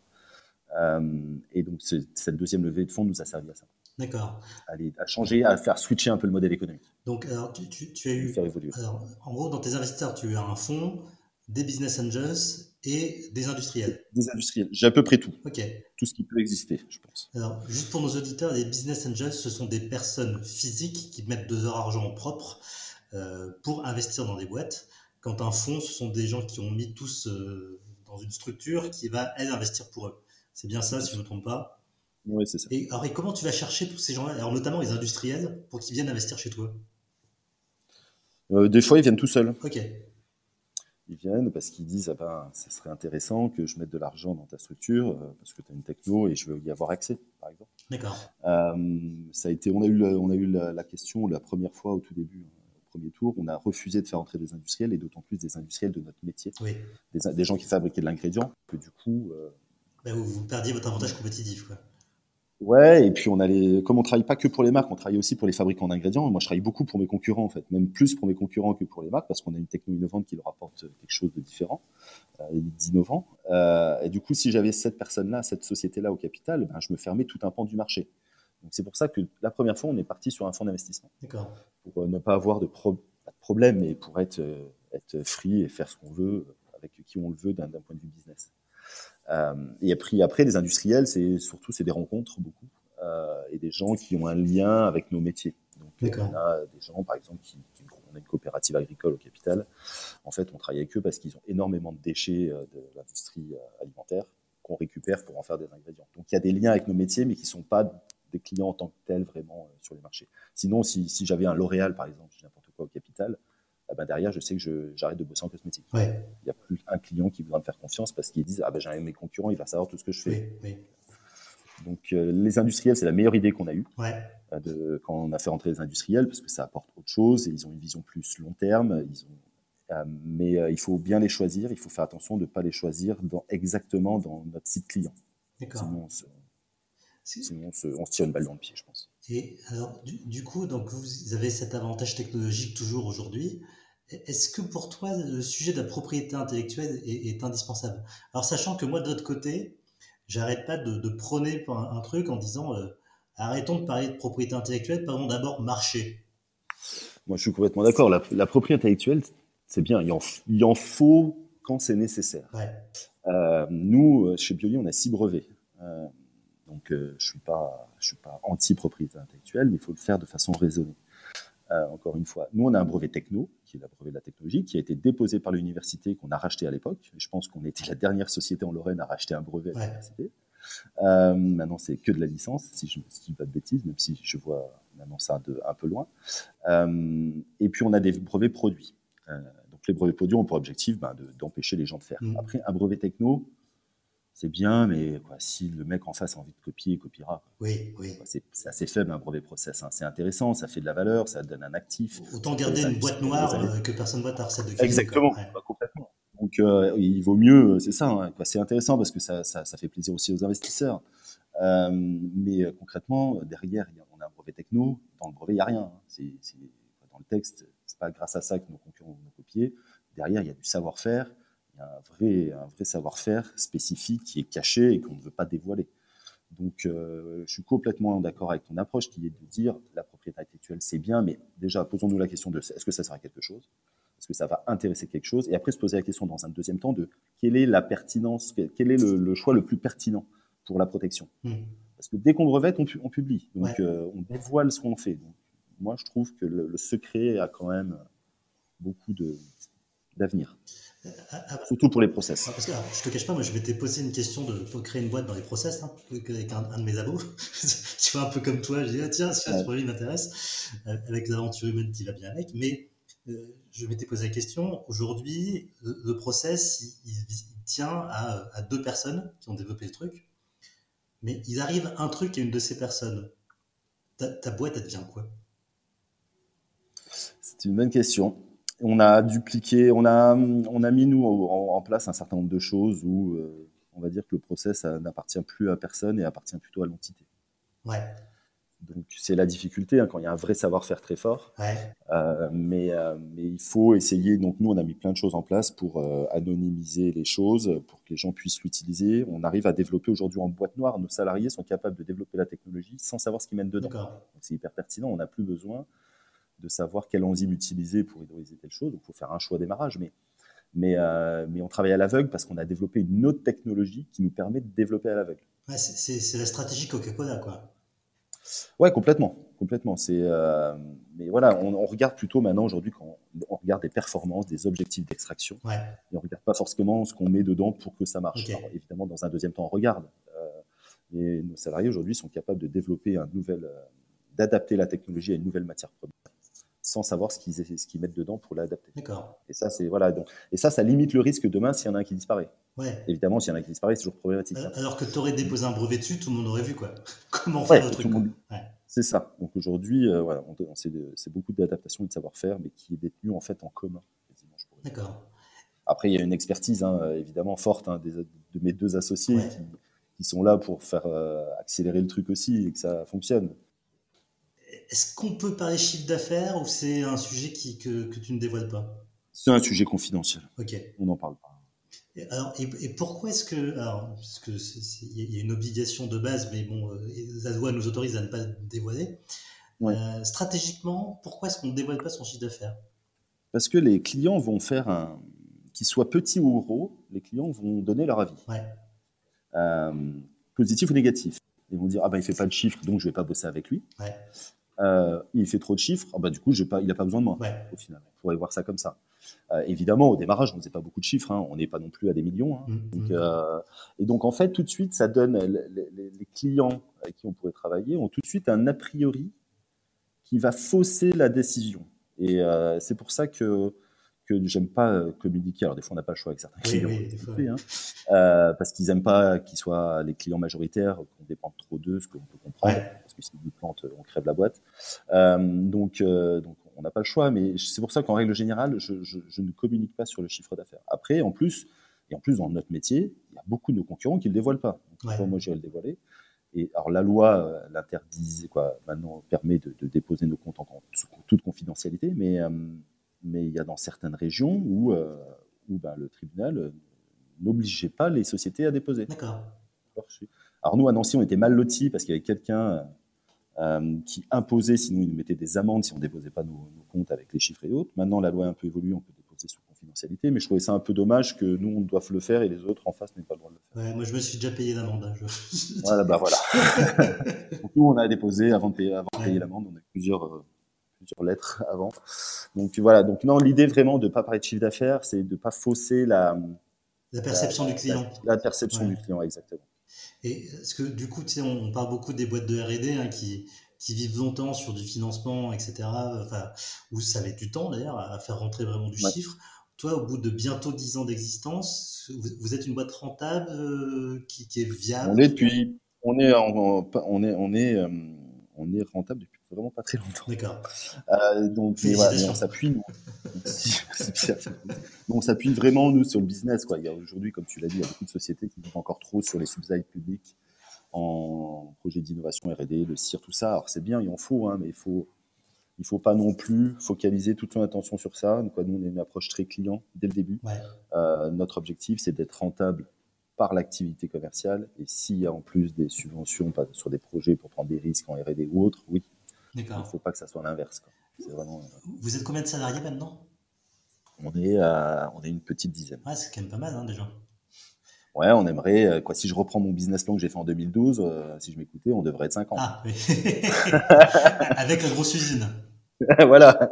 et donc, cette deuxième levée de fonds nous a servi à ça. D'accord. À, changer, à faire switcher un peu le modèle économique. Donc, alors, tu, as eu. Alors, en gros, dans tes investisseurs, tu as un fonds, des business angels et des industriels. Des industriels. J'ai à peu près tout. Ok. Tout ce qui peut exister, je pense. Alors, juste pour nos auditeurs, les business angels, ce sont des personnes physiques qui mettent de leur argent propre euh, pour investir dans des boîtes. Quand un fonds, ce sont des gens qui ont mis tous euh, dans une structure qui va, elle, investir pour eux. C'est bien ça, si je ne me trompe pas. Oui, c'est ça. Et, alors, et comment tu vas chercher tous ces gens-là, alors notamment les industriels, pour qu'ils viennent investir chez toi Euh, des fois, ils viennent tout seuls. Ok. Ils viennent parce qu'ils disent ah ben, ça serait intéressant que je mette de l'argent dans ta structure euh, parce que tu as une techno et je veux y avoir accès, par exemple. D'accord. Euh, ça a été, on a eu, la- on a eu la, la question la première fois au tout début, euh, au premier tour, on a refusé de faire entrer des industriels et d'autant plus des industriels de notre métier, Oui. des, des gens qui fabriquaient de l'ingrédient, que du coup, euh, Bah, vous, vous perdiez votre avantage compétitif. Quoi. Ouais, et puis on a les, comme on travaille pas que pour les marques, on travaille aussi pour les fabricants d'ingrédients. Moi, je travaille beaucoup pour mes concurrents, en fait, même plus pour mes concurrents que pour les marques, parce qu'on a une techno innovante qui leur apporte quelque chose de différent euh, et d'innovant. Euh, et du coup, si j'avais cette personne-là, cette société-là au capital, ben, je me fermais tout un pan du marché. Donc c'est pour ça que la première fois, on est parti sur un fonds d'investissement D'accord. pour euh, ne pas avoir de, pro- pas de problème, mais pour être, euh, être free et faire ce qu'on veut avec qui on le veut d'un point de vue business. Euh, et après, après, des industriels, c'est surtout c'est des rencontres beaucoup euh, et des gens qui ont un lien avec nos métiers. Donc, on a des gens, par exemple, qui, qui- on a une coopérative agricole au capital. En fait, on travaille avec eux parce qu'ils ont énormément de déchets euh, de l'industrie alimentaire qu'on récupère pour en faire des ingrédients. Donc, il y a des liens avec nos métiers, mais qui ne sont pas des clients en tant que tels vraiment sur les marchés. Sinon, si, si j'avais un L'Oréal, par exemple, n'importe quoi au capital, eh ben derrière, je sais que j'arrête de bosser en cosmétique. Ouais. Il n'y a plus un client qui voudra me faire confiance parce qu'ils disent Ah ben j'ai un de mes concurrents, il va savoir tout ce que je fais. Oui. Oui. Donc euh, les industriels, c'est la meilleure idée qu'on a eue Ouais. euh, de, quand on a fait rentrer les industriels parce que ça apporte autre chose et ils ont une vision plus long terme. Ils ont, euh, mais il faut bien les choisir, il faut faire attention de ne pas les choisir dans, exactement dans notre site client. Sinon, on se, sinon on, se, on se tire une balle dans le pied, je pense. Et alors, du, du coup, donc vous avez cet avantage technologique toujours aujourd'hui. Est-ce que pour toi, le sujet de la propriété intellectuelle est, est indispensable? Alors, sachant que moi, de l'autre côté, j'arrête pas de, de prôner un, un truc en disant euh, arrêtons de parler de propriété intellectuelle, parlons d'abord marché. Moi, je suis complètement d'accord. La, la propriété intellectuelle, c'est bien. Il en, il en faut quand c'est nécessaire. Ouais. Euh, nous, chez Bioli, on a six brevets. Euh, donc, je suis pas, je suis pas anti-propriété intellectuelle, mais il faut le faire de façon raisonnée. Euh, encore une fois, nous, on a un brevet techno, qui est le brevet de la technologie, qui a été déposé par l'université, qu'on a racheté à l'époque. Je pense qu'on était la dernière société en Lorraine à racheter un brevet à l'université. Euh, maintenant, c'est que de la licence, si je ne dis pas de bêtises, même si je vois maintenant ça de, un peu loin. Euh, et puis, on a des brevets produits. Donc, les brevets produits ont pour objectif ben, de- d'empêcher les gens de faire. Mhm. Après, un brevet techno, c'est bien, mais quoi, si le mec en face a envie de copier, il copiera. Oui, oui. C'est assez faible un brevet process. hein. C'est intéressant, ça fait de la valeur, ça donne un actif. Autant garder une boîte noire euh, que personne voit ta recette de cuisine. Exactement. Ouais. Bah, complètement. Donc euh, il vaut mieux, c'est ça, hein, c'est intéressant parce que ça, ça, ça fait plaisir aussi aux investisseurs. Euh, mais euh, concrètement, derrière, on a un brevet techno, dans le brevet, il n'y a rien. hein. C'est, dans le texte, c'est pas grâce à ça que nos concurrents vont nous copier. Derrière, il y a du savoir-faire, y a un vrai, un vrai savoir-faire spécifique qui est caché et qu'on ne veut pas dévoiler. Donc, euh, je suis complètement d'accord avec ton approche qui est de dire la propriété intellectuelle, c'est bien, mais déjà, posons-nous la question de est-ce que ça sert à quelque chose? Est-ce que ça va intéresser quelque chose? Et après, se poser la question dans un deuxième temps de quelle est la pertinence, quel est le, le choix le plus pertinent pour la protection? Mhm. Parce que dès qu'on brevette, on, pu- on publie. Donc, Ouais. euh, on dévoile ce qu'on fait. Donc, moi, je trouve que le, le secret a quand même beaucoup de- d'avenir, Ah, ah, surtout pour les process. Ah, Parce que, alors, je te cache pas, moi je m'étais posé une question de pour créer une boîte dans les process hein, avec un, un de mes abos. tu vois, un peu comme toi, je dis ah, tiens, ce Ouais. projet m'intéresse, euh, avec l'aventure humaine qui va bien avec. Mais euh, je m'étais posé la question aujourd'hui, le, le process il, il- il tient à, à deux personnes qui ont développé le truc, mais il arrive un truc à une de ces personnes. Ta, ta boîte, elle devient quoi? C'est une bonne question. On a dupliqué, on a, on a mis nous en, en place un certain nombre de choses où euh, on va dire que le process n'appartient plus à personne et appartient plutôt à l'entité. Ouais, Donc c'est la difficulté hein, quand il y a un vrai savoir-faire très fort. ouais, Euh, mais, euh, mais il faut essayer. Donc nous, on a mis plein de choses en place pour euh, anonymiser les choses, pour que les gens puissent l'utiliser. On arrive à développer aujourd'hui en boîte noire. Nos salariés sont capables de développer la technologie sans savoir ce qu'ils mettent dedans. c'est hyper pertinent. On n'a plus besoin de savoir quelle enzyme utiliser pour hydrolyser telle chose. Donc il faut faire un choix démarrage. Mais, Mais, euh, mais on travaille à l'aveugle parce qu'on a développé une autre technologie qui nous permet de développer à l'aveugle. Ouais, c'est la stratégie Coca-Cola, quoi. Ouais, complètement, complètement. C'est, euh, mais voilà, on, on, regarde plutôt maintenant aujourd'hui quand on regarde des performances, des objectifs d'extraction. Ouais. Et on regarde pas forcément ce qu'on met dedans pour que ça marche. Okay. Alors, évidemment, dans un deuxième temps, on regarde. Euh, et nos salariés aujourd'hui sont capables de développer un nouvel, d'adapter la technologie à une nouvelle matière première sans savoir ce qu'ils ce qu'ils mettent dedans pour l'adapter. D'accord. Et ça, c'est voilà. Donc, et ça, ça limite le risque demain s'il y en a un qui disparaît. Ouais. Évidemment, s'il y en a un qui disparaît, c'est toujours problématique. Alors, alors que tu aurais déposé un brevet dessus, tout le monde aurait vu quoi. Comment Ouais, faire le truc. monde-. Ouais. C'est ça. Donc aujourd'hui, euh, voilà, on, on- c'est beaucoup d'adaptation et de savoir-faire, mais qui est détenu en fait en commun. D'accord. Après, il y a une expertise hein, évidemment forte hein, des, de mes deux associés qui sont là pour faire euh, accélérer le truc aussi et que ça fonctionne. Est-ce qu'on peut parler chiffre d'affaires ou c'est un sujet qui, que, que tu ne dévoiles pas? C'est un sujet confidentiel. Ok. On n'en parle pas. Et, alors, et, et pourquoi est-ce que. Alors, parce que il y a- une obligation de base, mais bon, euh, la loi nous autorise à ne pas dévoiler. Ouais. Euh, stratégiquement, pourquoi est-ce qu'on ne dévoile pas son chiffre d'affaires? Parce que les clients vont faire un, qu'ils soient petits ou gros, les clients vont donner leur avis, Ouais. euh, positif ou négatif. Ils vont dire ah bah il fait pas de chiffres donc je vais pas bosser avec lui. Ouais. Euh, il fait trop de chiffres, ah bah du coup pas, il a pas besoin de moi. Ouais. Au final, on pourrait voir ça comme ça. Euh, évidemment, au démarrage, on ne faisait pas beaucoup de chiffres, hein, on n'est pas non plus à des millions. hein. Mhm. Donc, euh, et donc en fait, tout de suite, ça donne les, les- les clients avec qui on pourrait travailler ont tout de suite un a priori qui va fausser la décision. Et c'est pour ça que que j'aime pas euh, communiquer. Alors des fois, on n'a pas le choix avec certains clients, oui, fois, fait, hein. Euh, parce qu'ils aiment pas qu'ils soient les clients majoritaires, qu'on dépende trop d'eux, ce qu'on peut comprendre. Ouais. Parce que si ils plantent, on crève la boîte. Euh, donc, euh, donc on n'a pas le choix, mais c'est pour ça qu'en règle générale, je, je- je ne communique pas sur le chiffre d'affaires. Après, en plus, et en plus dans notre métier, il y a beaucoup de nos concurrents qui ne le dévoilent pas. Donc, Ouais. pourquoi moi j'irai le dévoiler. Et alors la loi l'interdit, quoi, maintenant permet de, de déposer nos comptes en, en- toute confidentialité, mais mais il y a dans certaines régions où euh, où ben, le tribunal euh, n'obligeait pas les sociétés à déposer. D'accord. Alors, nous, à Nancy, on était mal lotis parce qu'il y avait quelqu'un euh, qui imposait, sinon il nous mettait des amendes si on ne déposait pas nos, nos comptes avec les chiffres et autres. Maintenant, la loi a un peu évolué, on peut déposer sous confidentialité, mais je trouvais ça un peu dommage que nous, on doive le faire et les autres en face n'aient pas le droit de le faire. Ouais, moi, je me suis déjà payé l'amende. hein, je- Voilà, bah voilà. Donc nous, on a déposé avant de payer, avant de Ouais. payer l'amende, on a eu plusieurs, euh, plusieurs lettres avant. Donc voilà, donc non, l'idée vraiment de ne pas parler de chiffre d'affaires, c'est de ne pas fausser la, La perception la- du client. La, la perception Ouais. du client, exactement. Et est-ce que du coup, tu sais, on parle beaucoup des boîtes de R&D hein, qui, qui vivent longtemps sur du financement, etc. Enfin, où ça met du temps d'ailleurs à faire rentrer vraiment du Ouais. chiffre. Toi, au bout de bientôt 10 ans d'existence, vous, vous êtes une boîte rentable euh, qui, qui est viable? On est depuis, on est, en- on est, on est, euh, on est rentable depuis vraiment pas très longtemps. D'accord. Euh, donc, mais voilà, mais on s'appuie, on s'appuie vraiment nous sur le business, quoi. Il y a aujourd'hui, comme tu l'as dit, il y a beaucoup de sociétés qui vivent encore trop sur les subsides publics en projet d'innovation R&D, le CIR, tout ça. Alors, c'est bien, il en faut, hein, mais il faut, il faut pas non plus focaliser toute son attention sur ça. Donc, quoi, nous, on a une approche très client dès le début. Ouais. Euh, notre objectif, c'est d'être rentable par l'activité commerciale. Et s'il y a en plus des subventions sur des projets pour prendre des risques en R&D ou autre, oui, il ne faut pas que ça soit l'inverse. vraiment, euh, Vous êtes combien de salariés maintenant? On est, à- on est une petite dizaine. Ouais, c'est quand même pas mal hein, déjà. Ouais, on aimerait, euh, quoi, si je reprends mon business plan que j'ai fait en 2012, euh, si je m'écoutais, on devrait être 50. Ah, oui. avec la grosse usine. voilà.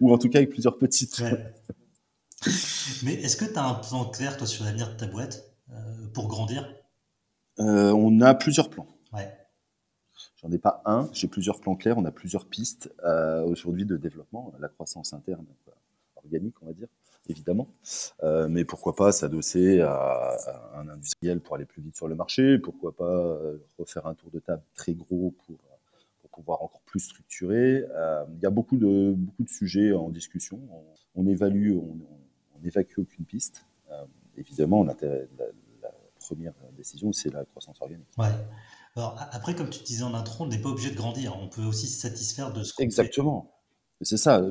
Ou en tout cas avec plusieurs petites. Ouais. Mais est-ce que tu as un plan clair, toi, sur l'avenir de ta boîte euh, pour grandir? Euh, on a plusieurs plans. Ouais. J'en ai pas un, j'ai plusieurs plans clairs, on a plusieurs pistes euh, aujourd'hui de développement, la croissance interne euh, organique, on va dire, évidemment. Euh, mais pourquoi pas s'adosser à, un industriel pour aller plus vite sur le marché, pourquoi pas euh, refaire un tour de table très gros pour, pour pouvoir encore plus structurer? Euh, Il y a beaucoup de, beaucoup de sujets en discussion. On, on évalue, on, on aucune piste. Euh, évidemment, l'intérêt- la, la première décision, c'est la croissance organique. Ouais. Alors, après, comme tu disais en intro, on n'est pas obligé de grandir. On peut aussi se satisfaire de ce qu'on fait. Exactement. C'est ça.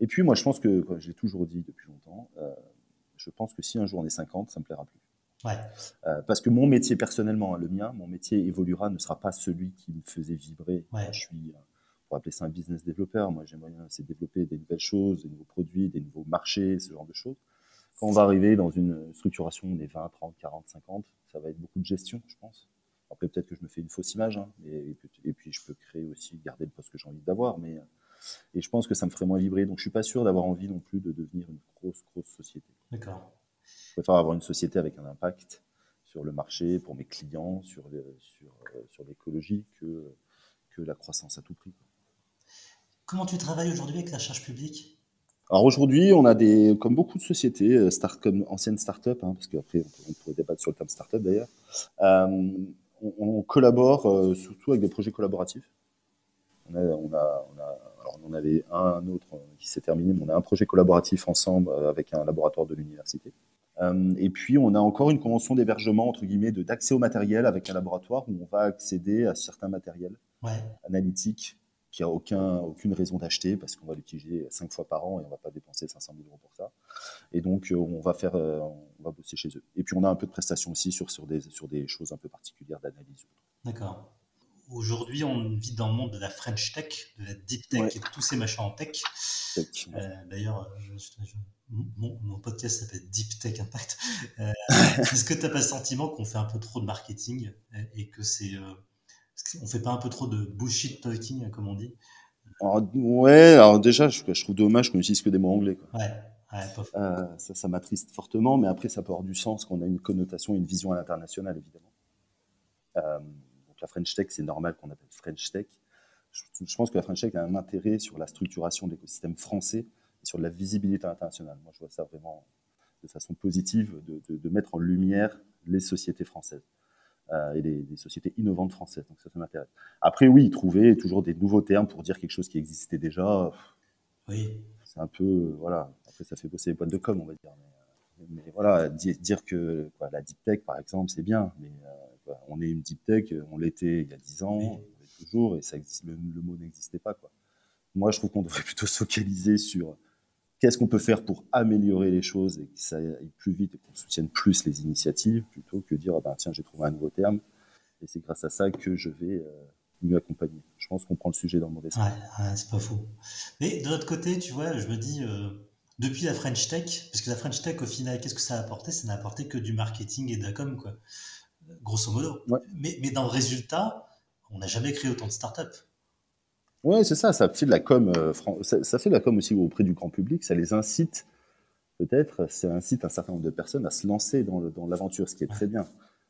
Et puis moi, je pense que, je l'ai toujours dit depuis longtemps, euh, je pense que si un jour on est 50, ça me plaira plus. Ouais. Euh, parce que mon métier personnellement, hein, le mien, mon métier évoluera, ne sera pas celui qui me faisait vibrer. Ouais. Je suis, euh, pourrait appeler ça un business développeur. Moi, j'aimerais bien c'est développer des nouvelles choses, des nouveaux produits, des nouveaux marchés, ce genre de choses. Quand on va arriver dans une structuration des 20, 30, 40, 50, ça va être beaucoup de gestion, je pense. Après, peut-être que je me fais une fausse image, hein, et, et, puis je peux créer aussi, garder le poste que j'ai envie d'avoir, mais et je pense que ça me ferait moins vibrer. Donc, je suis pas sûr d'avoir envie non plus de devenir une grosse, grosse société. D'accord. Je préfère avoir une société avec un impact sur le marché, pour mes clients, sur, sur, euh, sur l'écologie, que, que la croissance à tout prix. Comment tu travailles aujourd'hui avec la charge publique? Alors aujourd'hui, on a des, comme beaucoup de sociétés, euh, start, comme anciennes startups, hein, parce qu'après on, pourrait débattre sur le terme startup d'ailleurs, euh, on, on, collabore euh, surtout avec des projets collaboratifs. On, a, on, a, on, a, alors on en avait un autre qui s'est terminé, mais on a un projet collaboratif ensemble avec un laboratoire de l'université. Euh, et puis, on a encore une convention d'hébergement, entre guillemets, d'accès au matériel avec un laboratoire où on va accéder à certains matériels ouais. analytiques qui a aucun, aucune raison d'acheter parce qu'on va l'utiliser cinq fois par an et on va pas dépenser 500 000 euros pour ça. Et donc, euh, on va faire, euh, on va bosser chez eux. Et puis, on a un peu de prestations aussi sur, sur, des, sur des choses un peu particulières d'analyse. D'accord. Aujourd'hui, on vit dans le monde de la French Tech, de la Deep Tech et de tous ces machins en tech. Euh, D'ailleurs, mon, mon, podcast s'appelle Deep Tech Impact. Euh, Est-ce que tu n'as pas le sentiment qu'on fait un peu trop de marketing et que c'est. Euh, on fait pas un peu trop de bullshit talking, comme on dit alors, Ouais, alors déjà, je, je trouve dommage qu'on utilise que des mots anglais. Quoi. Ouais. Ouais, euh, ça, ça m'attriste fortement, mais après, ça peut avoir du sens qu'on a une connotation, une vision à l'international, évidemment. Euh, donc la French Tech, c'est normal qu'on appelle French Tech. Je, je, pense que la French Tech a un intérêt sur la structuration de l'écosystème français et sur la visibilité internationale. Moi, je vois ça vraiment de façon positive, de, de, de mettre en lumière les sociétés françaises. Euh, et des, des, sociétés innovantes françaises. Donc ça, ça m'intéresse. Après, oui, trouver toujours des nouveaux termes pour dire quelque chose qui existait déjà. Oui. C'est un peu, voilà. Après, ça fait bosser les boîtes de com, on va dire. Mais, mais voilà, dire, que quoi, la deep tech, par exemple, c'est bien. Mais euh, quoi, on est une deep tech, on l'était il y a 10 ans, oui. on l'est toujours, et ça existe, le, le mot n'existait pas. Quoi. Moi, je trouve qu'on devrait plutôt se focaliser sur qu'est-ce qu'on peut faire pour améliorer les choses et que ça aille plus vite et qu'on soutienne plus les initiatives plutôt que dire ah ben, tiens j'ai trouvé un nouveau terme et c'est grâce à ça que je vais euh, mieux accompagner. Je pense qu'on prend le sujet dans le mauvais sens. Ouais, ouais c'est pas faux. Mais de l'autre côté, tu vois, je me dis euh, depuis la French Tech, parce que la French Tech au final, qu'est-ce que ça a apporté? Ça n'a apporté que du marketing et de la com, quoi. Grosso modo. Ouais. Mais, mais dans le résultat, on n'a jamais créé autant de startups. Ouais, c'est ça, ça fait de la com, euh, ça, ça, fait de la com aussi auprès du grand public, ça les incite, peut-être, ça incite un certain nombre de personnes à se lancer dans, dans l'aventure, ce qui est très bien.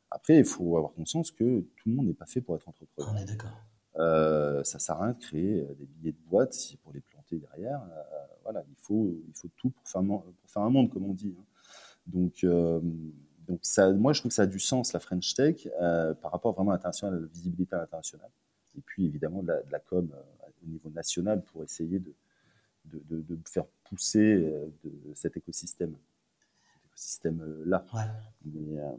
Après, il faut avoir conscience que tout le monde n'est pas fait pour être entrepreneur. On est d'accord. Euh, ça sert à rien de créer des billets de boîte si pour les planter derrière. Euh, voilà, il faut, il faut tout pour faire, pour faire un monde, comme on dit. Hein. Donc, euh, donc ça, moi, je trouve que ça a du sens, la French Tech, euh, par rapport vraiment à l'international, à la visibilité internationale. Et puis, évidemment, de la, de la com au niveau national pour essayer de, de, de, de faire pousser de, cet écosystème, cet écosystème-là. Ouais. Mais, euh...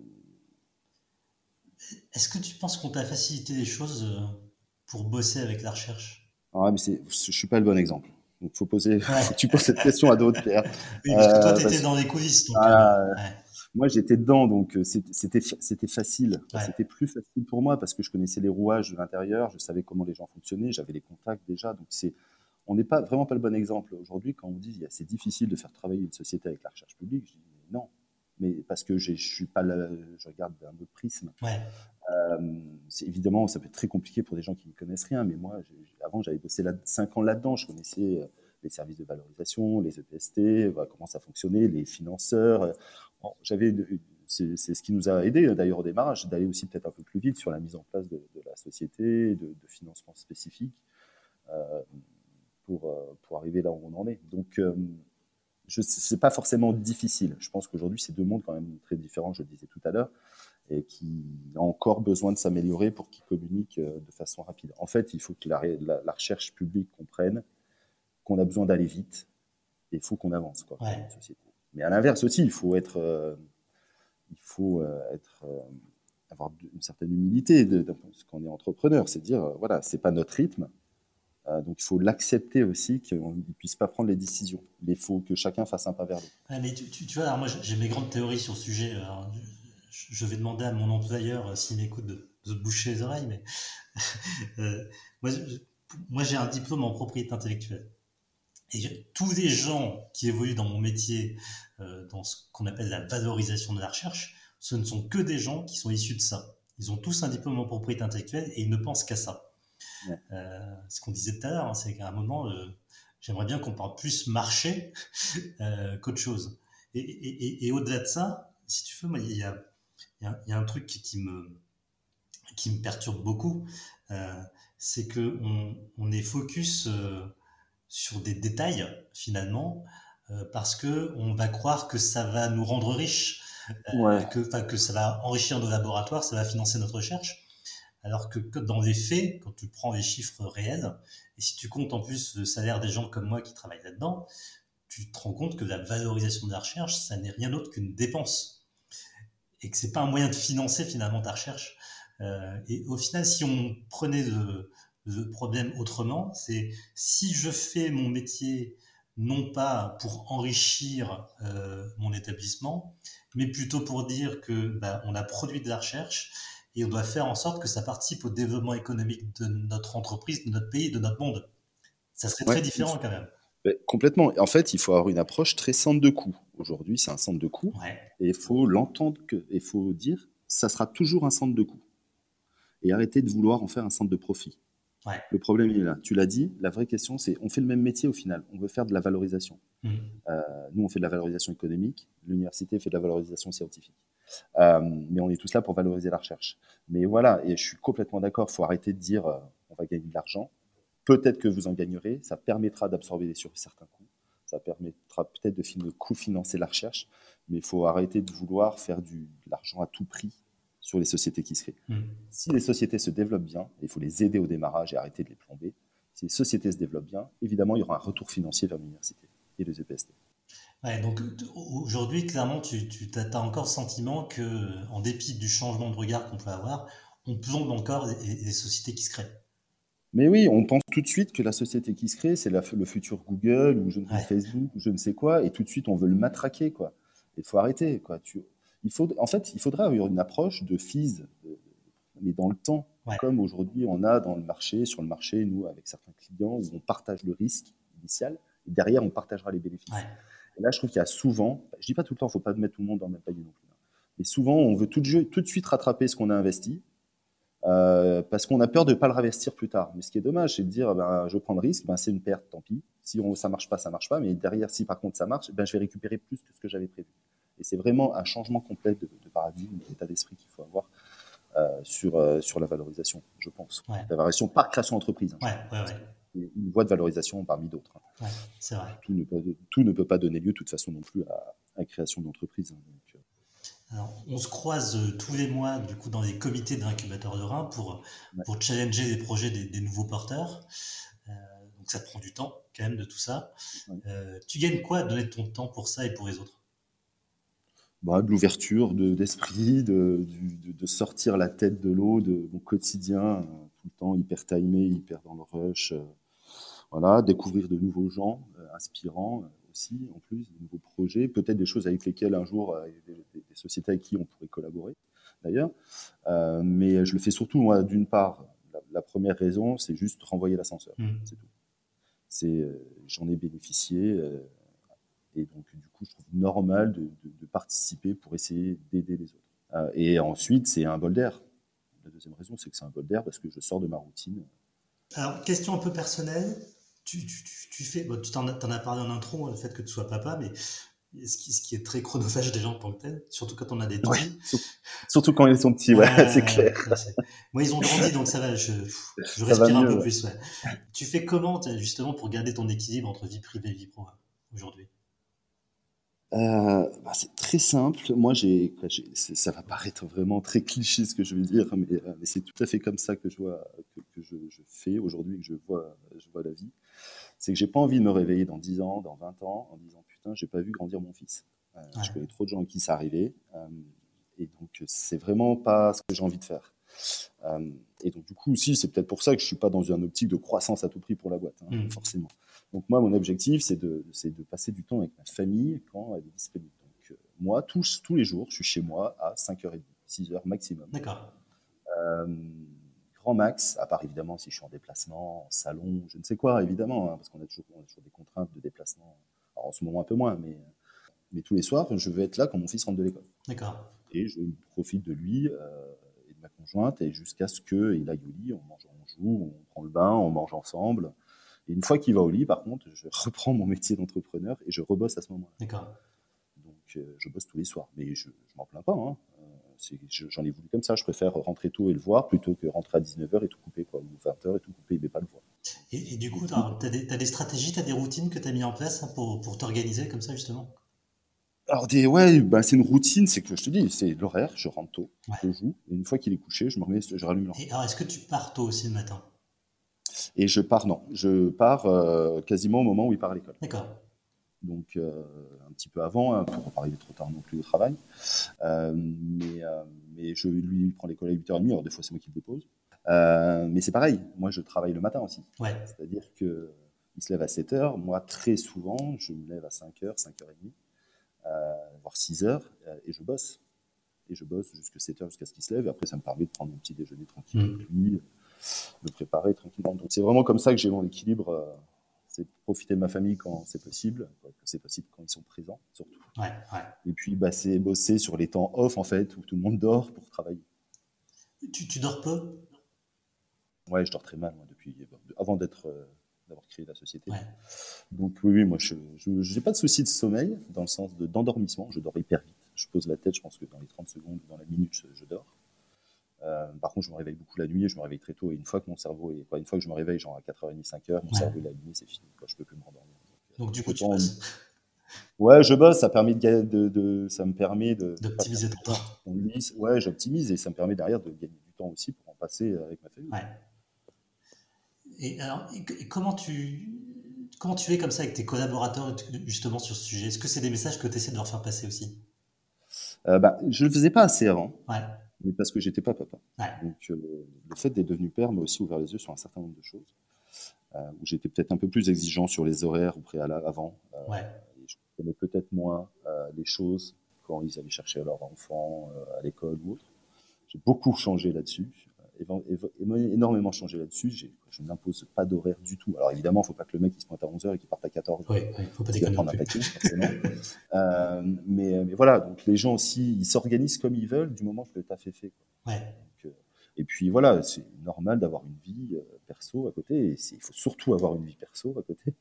Est-ce que tu penses qu'on t'a facilité les choses euh, pour bosser avec la recherche? Ah, mais c'est, je suis pas le bon exemple. Donc, faut poser, ouais. tu poses cette question à d'autres. Oui, parce que toi, tu étais euh, dans les coulisses. Donc, ah, euh, ouais. Moi, j'étais dedans, donc c'était, c'était facile. Ouais. C'était plus facile pour moi parce que je connaissais les rouages de l'intérieur, je savais comment les gens fonctionnaient, j'avais les contacts déjà. Donc, c'est, on n'est pas vraiment pas le bon exemple aujourd'hui quand on dit c'est difficile de faire travailler une société avec la recherche publique. Je dis non, mais parce que je suis pas là, je regarde d'un autre prisme. Ouais. Euh, c'est évidemment ça peut être très compliqué pour des gens qui ne connaissent rien, mais moi avant j'avais bossé là, 5 ans là-dedans, je connaissais les services de valorisation, les EPST, comment ça fonctionnait, les financeurs. Bon, j'avais c'est ce qui nous a aidé d'ailleurs au démarrage d'aller aussi peut-être un peu plus vite sur la mise en place de, la société, de, financement spécifique euh, pour, pour arriver là où on en est. Donc euh, je c'est pas forcément difficile. Je pense qu'aujourd'hui c'est deux mondes quand même très différents, je le disais tout à l'heure, et qui a encore besoin de s'améliorer pour qu'ils communiquent de façon rapide. En fait, il faut que la recherche publique comprenne qu'on a besoin d'aller vite et il faut qu'on avance quoi, ouais. dans société. Mais à l'inverse aussi, il faut être, euh, il faut euh, être, euh, avoir une certaine humilité de, de, qu'on est entrepreneur, c'est dire voilà, c'est pas notre rythme, donc il faut l'accepter aussi qu'on ne puisse pas prendre les décisions. Il faut que chacun fasse un pas vers l'autre. Mais tu, tu, tu, vois, alors moi j'ai mes grandes théories sur le sujet. Alors, je, je, vais demander à mon employeur s'il m'écoute de, de, se boucher les oreilles, mais moi j'ai un diplôme en propriété intellectuelle. Et tous les gens qui évoluent dans mon métier, euh, dans ce qu'on appelle la valorisation de la recherche, ce ne sont que des gens qui sont issus de ça. Ils ont tous un diplôme en propriété intellectuelle et ils ne pensent qu'à ça. Euh, ce qu'on disait tout à l'heure, hein, c'est qu'à un moment, euh, j'aimerais bien qu'on parle plus marché qu'autre chose. Et, au-delà de ça, si tu veux, il y a, un truc qui, me, qui me perturbe beaucoup, c'est qu'on on est focus sur des détails finalement euh, parce que on va croire que ça va nous rendre riches, euh, que, que ça va enrichir nos laboratoires, ça va financer notre recherche. Alors que, dans les faits, quand tu prends les chiffres réels, et si tu comptes en plus le salaire des gens comme moi qui travaillent là-dedans, tu te rends compte que la valorisation de la recherche, ça n'est rien d'autre qu'une dépense. Et que c'est pas un moyen de financer finalement ta recherche. Euh, et au final, si on prenait le, le problème autrement, c'est si je fais mon métier non pas pour enrichir euh, mon établissement, mais plutôt pour dire que bah, on a produit de la recherche et on doit faire en sorte que ça participe au développement économique de notre entreprise, de notre pays, de notre monde. Ça serait très différent quand même. complètement. En fait, il faut avoir une approche très centre de coût. Aujourd'hui, c'est un centre de coût. Et il faut l'entendre il faut dire, ça sera toujours un centre de coût. Et arrêter de vouloir en faire un centre de profit. Le problème, il est là. Tu l'as dit, la vraie question, c'est on fait le même métier au final. On veut faire de la valorisation. Mmh. Euh, nous, on fait de la valorisation économique. L'université fait de la valorisation scientifique. Euh, mais on est tous là pour valoriser la recherche. Mais voilà, et je suis complètement d'accord, il faut arrêter de dire euh, on va gagner de l'argent. Peut-être que vous en gagnerez, ça permettra d'absorber sur certains coûts, ça permettra peut-être de financer la recherche, mais il faut arrêter de vouloir faire du, de l'argent à tout prix sur les sociétés qui se créent. Hmm. Si les sociétés se développent bien, il faut les aider au démarrage et arrêter de les plomber. Si les sociétés se développent bien, évidemment, il y aura un retour financier vers l'université et les EPST. donc aujourd'hui, clairement, tu, tu as encore le sentiment que, en dépit du changement de regard qu'on peut avoir, on plombe encore les, sociétés qui se créent. Mais oui, on pense tout de suite que la société qui se crée, c'est le futur Google ou je ne sais Facebook ou je ne sais quoi, et tout de suite on veut le matraquer quoi. Il faut arrêter quoi. Tu, il faut, en fait, il faudrait avoir une approche de FIS, mais dans le temps, comme aujourd'hui on a dans le marché, sur le marché, nous, avec certains clients, où on partage le risque initial, et derrière, on partagera les bénéfices. Et là, je trouve qu'il y a souvent, je dis pas tout le temps, il ne faut pas mettre tout le monde dans le même panier non plus, hein. mais souvent, on veut tout de, tout de suite rattraper ce qu'on a investi, euh, parce qu'on a peur de ne pas le réinvestir plus tard. Mais ce qui est dommage, c'est de dire, ben, je prends le risque, ben, c'est une perte, tant pis. Si on, ça marche pas, ça marche pas. Mais derrière, si par contre ça marche, ben, je vais récupérer plus que ce que j'avais prévu. Et c'est vraiment un changement complet de, paradigme, d'état d'esprit qu'il faut avoir euh, sur, euh, sur la valorisation, je pense. La valorisation par création d'entreprise. Hein. Une voie de valorisation parmi d'autres. Hein. c'est vrai. Tout ne, peut, tout ne, peut, pas donner lieu, de toute façon, non plus à, la création d'entreprise. Hein. Euh. Alors, on se croise tous les mois du coup dans les comités d'incubateurs de pour, pour challenger les projets des, nouveaux porteurs. donc ça prend du temps quand même de tout ça. tu gagnes quoi à donner ton temps pour ça et pour les autres? Bah, de l'ouverture d'esprit, de, de, sortir la tête de l'eau de mon quotidien, euh, tout le temps hyper timé, hyper dans le rush. Euh, voilà, découvrir de nouveaux gens euh, inspirants aussi, en plus, de nouveaux projets, peut-être des choses avec lesquelles un jour, des, des, sociétés avec qui on pourrait collaborer d'ailleurs. mais je le fais surtout, moi, d'une part, la, première raison, c'est juste renvoyer l'ascenseur. Mmh. C'est tout. C'est, j'en ai bénéficié. Et donc, du coup, je trouve normal de, participer pour essayer d'aider les autres. Euh, et ensuite, c'est un bol d'air. La deuxième raison, c'est que c'est un bol d'air parce que je sors de ma routine. Alors, question un peu personnelle. Tu, fais, tu en, as parlé en intro, le fait que tu sois papa, mais ce qui, ce qui est très chronophage des gens en tant que tel, surtout quand on a des petits. surtout quand ils sont petits, ouais, c'est clair. Moi, ils ont grandi, donc ça va, je, je respire un peu plus. Tu fais comment, justement, pour garder ton équilibre entre vie privée et vie pro aujourd'hui? Euh, bah, c'est très simple. Moi, j'ai, ça va paraître vraiment très cliché ce que je veux dire, mais, euh, mais c'est tout à fait comme ça que je vois, que, je, fais aujourd'hui, que je vois, je vois la vie. C'est que j'ai pas envie de me réveiller dans 10 ans, dans 20 ans, en disant putain, j'ai pas vu grandir mon fils. Euh, je connais trop de gens qui c'est arrivé, et donc c'est vraiment pas ce que j'ai envie de faire. et donc du coup aussi, c'est peut-être pour ça que je suis pas dans une optique de croissance à tout prix pour la boîte, hein, mmh. forcément. Donc moi, mon objectif, c'est de, de, passer du temps avec ma famille quand elle est disponible. Donc euh, moi, tous, tous les jours, je suis chez moi à 5h30, 6h maximum. D'accord. Euh, grand max, à part évidemment si je suis en déplacement, en salon, je ne sais quoi, évidemment, hein, parce qu'on a, toujours, on a toujours des contraintes de déplacement. Alors en ce moment un peu moins, mais, mais tous les soirs, je veux être là quand mon fils rentre de l'école. D'accord. Et je profite de lui euh, et de ma conjointe, et jusqu'à ce qu'il aille au lit, on mange, on joue, on prend le bain, on mange ensemble. Et une fois qu'il va au lit, par contre, je reprends mon métier d'entrepreneur et je rebosse à ce moment-là. D'accord. Donc, euh, je bosse tous les soirs. Mais je, je m'en plains pas. Hein. Euh, J'en ai voulu comme ça. Je préfère rentrer tôt et le voir plutôt que rentrer à 19h et tout couper, quoi, ou 20h et tout couper, mais pas le voir. Et, et du coup, tu as, des stratégies, tu as des routines que tu as mis en place hein, pour, pour t'organiser comme ça, justement? Alors, des, ouais, bah, c'est une routine, c'est que je te dis, c'est l'horaire, je rentre tôt, Ouais. je joue, et une fois qu'il est couché, je me remets, je rallume. Et alors, est-ce que tu pars tôt aussi le matin? Et je pars, non, je pars euh, quasiment au moment où il part à l'école. D'accord. donc euh, un petit peu avant, hein, pour ne pas arriver trop tard non plus au travail. Euh, mais, mais je lui prends l'école à 8h30, alors des fois c'est moi qui le dépose. Mais c'est pareil, moi je travaille le matin aussi. Ouais. C'est-à-dire que il se lève à 7h, moi très souvent je me lève à 5h, 5h30, euh, voire 6h, euh, et je bosse. Et je bosse jusqu'à 7h, jusqu'à ce qu'il se lève, et après ça me permet de prendre mon petit déjeuner tranquille Mm. avec lui, de préparer tranquillement. Donc c'est vraiment comme ça que j'ai mon équilibre. euh, c'est profiter de ma famille quand c'est possible, quand c'est possible quand ils sont présents surtout. Ouais, ouais. Et puis bah, c'est bosser sur les temps off en fait, où tout le monde dort pour travailler. Tu, tu dors peu? Ouais, je dors très mal moi depuis avant d'être euh, d'avoir créé la société. Ouais. Donc oui, oui, moi je n'ai pas de souci de sommeil dans le sens de d'endormissement. Je dors hyper vite. Je pose la tête, je pense que dans les 30 secondes, dans la minute, je, je dors. Euh, par contre, je me réveille beaucoup la nuit et je me réveille très tôt. Et une fois que mon cerveau est, quoi, une fois que je me réveille, genre à 4h30, 5h, mon Ouais. cerveau est allumé, c'est fini. Quoi, je peux plus me rendormir. Donc, du coup, tu passes Ouais, je bosse, ça, permet de, ga- de, de- ça me permet de. d'optimiser ton temps. Ouais, j'optimise et ça me permet derrière de gagner du temps aussi pour en passer avec ma famille. Ouais. Et alors, et- comment tu, comment tu es comme ça avec tes collaborateurs justement sur ce sujet? Est-ce que c'est des messages que tu essaies de leur faire passer aussi? Euh, bah, je le faisais pas assez avant, Ouais, mais parce que j'étais pas papa. ouais, Donc euh, le fait d'être devenu père m'a aussi ouvert les yeux sur un certain nombre de choses, euh, où j'étais peut-être un peu plus exigeant sur les horaires au préalable avant. Euh, ouais. et je connais peut-être moins les choses quand ils allaient chercher leur enfant euh, à l'école ou autre. J'ai beaucoup changé là-dessus, énormément changé là-dessus. Je n'impose pas d'horaire du tout. Alors évidemment, il ne faut pas que le mec il se pointe à 11h et qu'il parte à 14h. Oui, oui, faut pas Il déconner un paquet, forcément. Euh, mais, mais voilà, donc les gens aussi, ils s'organisent comme ils veulent du moment que le taf est fait. quoi. Ouais, Donc, euh, et puis voilà, c'est normal d'avoir une vie euh, perso à côté. Et il faut surtout avoir une vie perso à côté.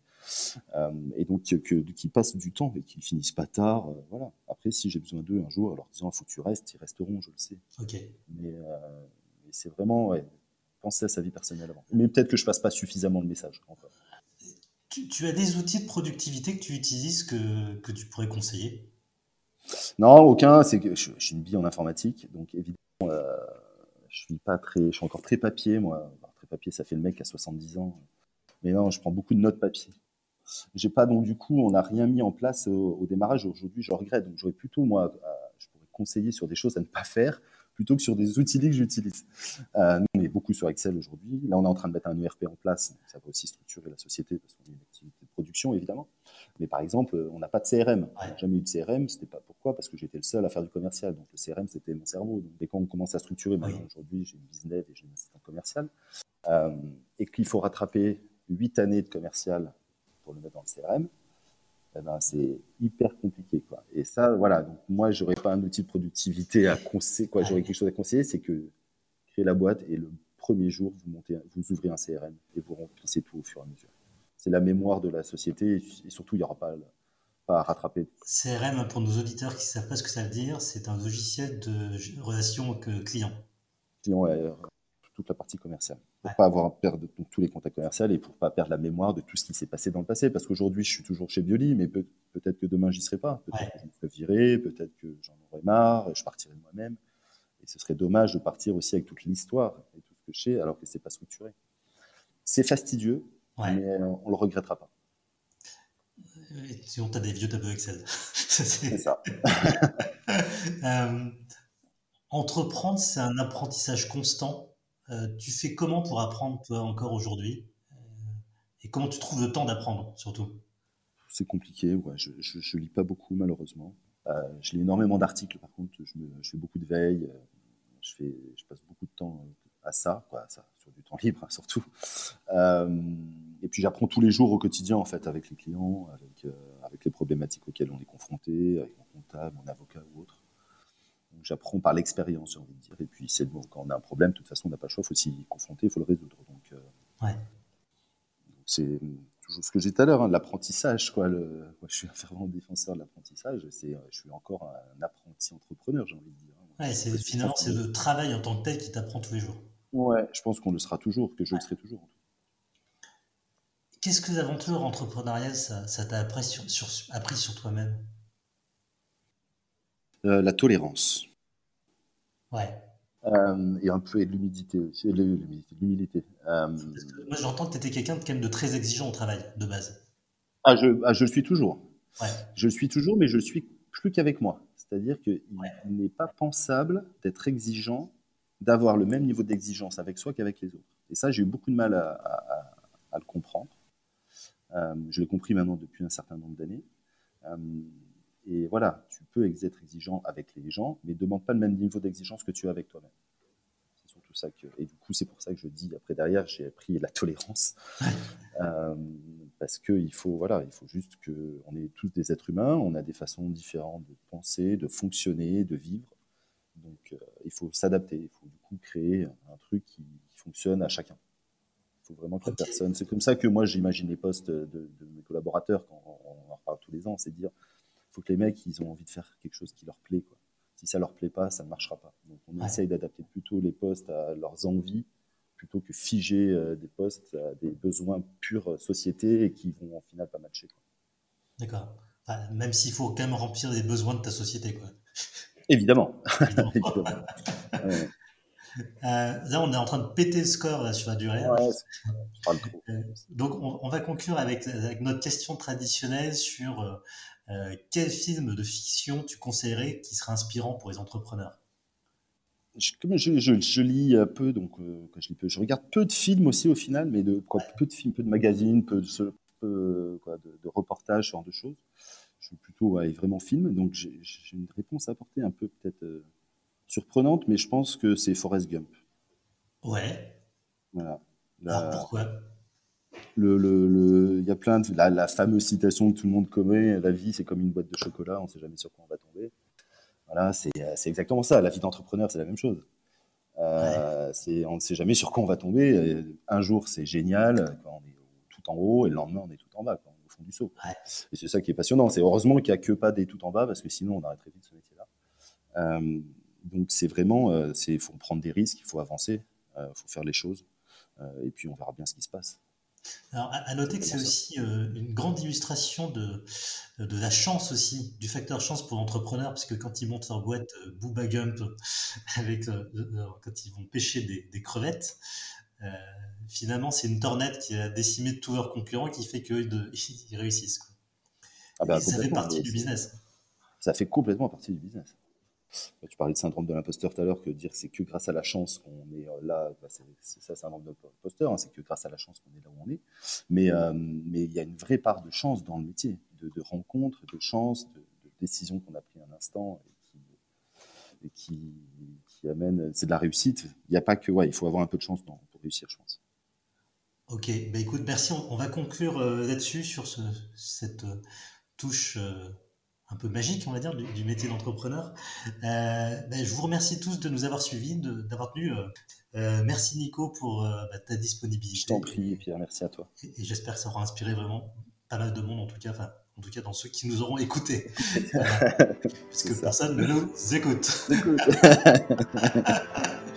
Euh, et donc qu'ils passent du temps et qu'ils finissent pas tard. voilà. Après, si j'ai besoin d'eux un jour, en leur disant il faut que tu restes, ils resteront, je le sais. ok. Mais, euh, mais c'est vraiment ouais, penser à sa vie personnelle avant. Mais peut-être que je passe pas suffisamment le message encore. Tu, tu as des outils de productivité que tu utilises que, que tu pourrais conseiller? Non, aucun. C'est que je, je suis une bille en informatique, donc évidemment, euh, je suis pas très, je suis encore très papier, moi. Très papier, ça fait le mec a 70 ans. Mais non, je prends beaucoup de notes papier. J'ai pas donc du coup, on n'a rien mis en place au, au démarrage. Aujourd'hui, je regrette. Donc j'aurais plutôt moi, je pourrais conseiller sur des choses à ne pas faire plutôt que sur des outils que j'utilise. Euh, nous, on est beaucoup sur Excel aujourd'hui. Là, on est en train de mettre un ERP en place. Donc ça va aussi structurer la société parce qu'on est une activité de production évidemment. Mais par exemple, on n'a pas de CRM. Ouais. On n'a jamais eu de CRM. C'était pas pourquoi? Parce que j'étais le seul à faire du commercial. Donc le CRM, c'était mon cerveau. Donc, et quand on commence à structurer, aujourd'hui, j'ai une business et j'ai un assistant commercial, euh, et qu'il faut rattraper huit années de commercial pour le mettre dans le CRM, eh ben, c'est hyper compliqué. Quoi. Et ça, voilà. Donc moi, j'aurais pas un outil de productivité à conseiller. Quoi. J'aurais quelque chose à conseiller, c'est que créer la boîte et le premier jour, vous montez, vous ouvrez un CRM et vous remplissez tout au fur et à mesure. C'est la mémoire de la société et surtout, il n'y aura pas, pas à rattraper. CRM, pour nos auditeurs qui ne savent pas ce que ça veut dire, c'est un logiciel de relation client. client et euh, toute la partie commerciale. Pour Ouais. pas avoir à perdre donc, tous les contacts commerciaux et pour pas perdre la mémoire de tout ce qui s'est passé dans le passé. Parce qu'aujourd'hui, je suis toujours chez Bioli, mais peut- peut-être que demain, j'y serai pas. Peut-être Ouais. que je me ferai virer, peut-être que j'en aurai marre, je partirai moi-même. Et ce serait dommage de partir aussi avec toute l'histoire et tout ce que je sais, alors que c'est pas structuré. C'est fastidieux, Ouais. mais euh, on le regrettera pas. Et sinon, tu as des vieux tableaux Excel. C'est ça. Euh, entreprendre, c'est un apprentissage constant. Euh, tu fais comment pour apprendre, toi, encore aujourd'hui Euh, Et comment tu trouves le temps d'apprendre, surtout? C'est compliqué, je, lis pas beaucoup malheureusement. Euh, je lis énormément d'articles par contre, je, fais beaucoup de veille, je, passe beaucoup de temps à ça, quoi, ça, sur du temps libre surtout. et puis j'apprends tous les jours au quotidien en fait avec les clients, avec, avec les problématiques auxquelles on est confronté, avec mon comptable, mon avocat ou autre. J'apprends par l'expérience, j'ai envie de dire. Et puis c'est bon, quand on a un problème, de toute façon, on n'a pas le choix, il faut s'y confronter, il faut le résoudre. Donc, ouais. c'est toujours ce que j'ai dit tout à l'heure, hein, l'apprentissage. Quoi, le, je suis un fervent défenseur de l'apprentissage. C'est, je suis encore un apprenti entrepreneur, j'ai envie de dire. Ouais, c'est, finalement, c'est le travail en tant que tel qui t'apprend tous les jours. Ouais, je pense qu'on le sera toujours, que je le serai toujours. Qu'est-ce que l'aventure entrepreneuriale, ça, ça t'a appris sur, sur, appris sur toi-même? Euh, La tolérance. Ouais. Euh, et un peu de l'humidité aussi, l'humilité. Euh, moi, j'entends que tu étais quelqu'un de, de très exigeant au travail, de base. Ah, je, ah, je le suis toujours. Ouais. Je le suis toujours, mais je le suis plus qu'avec moi. C'est-à-dire qu'il n'est pas pensable d'être exigeant, d'avoir le même niveau d'exigence avec soi qu'avec les autres. Et ça, j'ai eu beaucoup de mal à, à, à le comprendre. Euh, je l'ai compris maintenant depuis un certain nombre d'années. Et voilà, tu peux être exigeant avec les gens, mais ne demande pas le même niveau d'exigence que tu as avec toi-même. C'est surtout ça que. Et du coup, c'est pour ça que je dis, après, derrière, j'ai appris la tolérance. euh, parce qu'il faut, voilà, il faut juste qu'on est tous des êtres humains, on a des façons différentes de penser, de fonctionner, de vivre. Donc, euh, il faut s'adapter, il faut du coup créer un truc qui, qui fonctionne à chacun. Il faut vraiment que la personne. C'est comme ça que moi, j'imagine les postes de, de, mes collaborateurs quand on en reparle tous les ans, c'est dire faut que les mecs, ils ont envie de faire quelque chose qui leur plaît. Quoi. Si ça leur plaît pas, ça ne marchera pas. Donc on essaye d'adapter plutôt les postes à leurs envies plutôt que figer euh, des postes à des besoins purs euh, société et qui vont en final pas matcher. D'accord. même s'il faut quand même remplir les besoins de ta société. Quoi. Évidemment. Euh, là, on est en train de péter le score là, sur la durée. donc, on, on, va conclure avec, avec, notre question traditionnelle sur euh, quel film de fiction tu conseillerais qui serait inspirant pour les entrepreneurs? Je, je, lis peu, donc euh, je, lis peu, je regarde peu de films aussi au final, mais de, quoi, peu de films, peu de magazines, peu de, quoi, de, de, reportages, ce genre de choses. Je suis plutôt vraiment film, donc j'ai une réponse à apporter un peu peut-être euh, surprenante, mais je pense que c'est Forrest Gump. Ouais. Voilà. Alors pourquoi? Le, le, le, y a plein de la, la, fameuse citation que tout le monde connaît la vie c'est comme une boîte de chocolat on ne sait jamais sur quoi on va tomber voilà c'est exactement ça. La vie d'entrepreneur c'est la même chose. Euh, ouais. on ne sait jamais sur quoi on va tomber. Un jour c'est génial quand on est tout en haut et le lendemain on est tout en bas quand on est au fond du saut. Ouais. et c'est ça qui est passionnant. C'est heureusement qu'il n'y a que pas des tout en bas parce que sinon on arrêterait vite ce métier là euh, donc c'est vraiment euh, il faut prendre des risques il faut avancer il euh, faut faire les choses euh, et puis on verra bien ce qui se passe alors, à noter que c'est aussi euh, une grande illustration de, de la chance aussi, du facteur chance pour l'entrepreneur, parce que quand ils montent leur boîte euh, Booba Gump, avec, euh, quand ils vont pêcher des, des crevettes, euh, finalement, c'est une tornade qui a décimé tous leurs concurrents qui fait qu'ils ils réussissent. Quoi. Ah bah, ça fait partie du business. Ça fait complètement partie du business. Tu parlais de syndrome de l'imposteur tout à l'heure, que dire c'est que grâce à la chance qu'on est euh, là, bah c'est ça, syndrome de l'imposteur, hein, c'est que grâce à la chance qu'on est là où on est. Mais euh, mais il y a une vraie part de chance dans le métier, de, de rencontres, de chance, de, de décisions qu'on a prises un instant et qui, et amène, c'est de la réussite. Il n'y a pas que, ouais, il faut avoir un peu de chance pour réussir, je pense. Ok, bah écoute, merci. On, va conclure euh, là-dessus sur ce, cette touche. Un peu magique, on va dire, du, du métier d'entrepreneur. Euh, ben, je vous remercie tous de nous avoir suivis, d'avoir tenu. Euh, euh, merci Nico pour bah, ta disponibilité. Je t'en prie, Pierre, merci à toi. Et, et j'espère que ça aura inspiré vraiment pas mal de monde, en tout cas, enfin, en tout cas dans ceux qui nous auront écoutés. puisque personne ne nous écoute.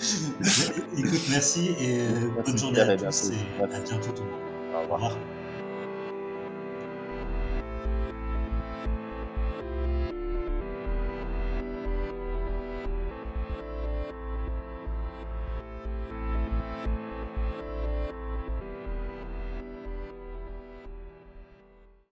écoute, merci et merci, bonne journée à tous et à bientôt tout le monde. Au revoir. Au revoir.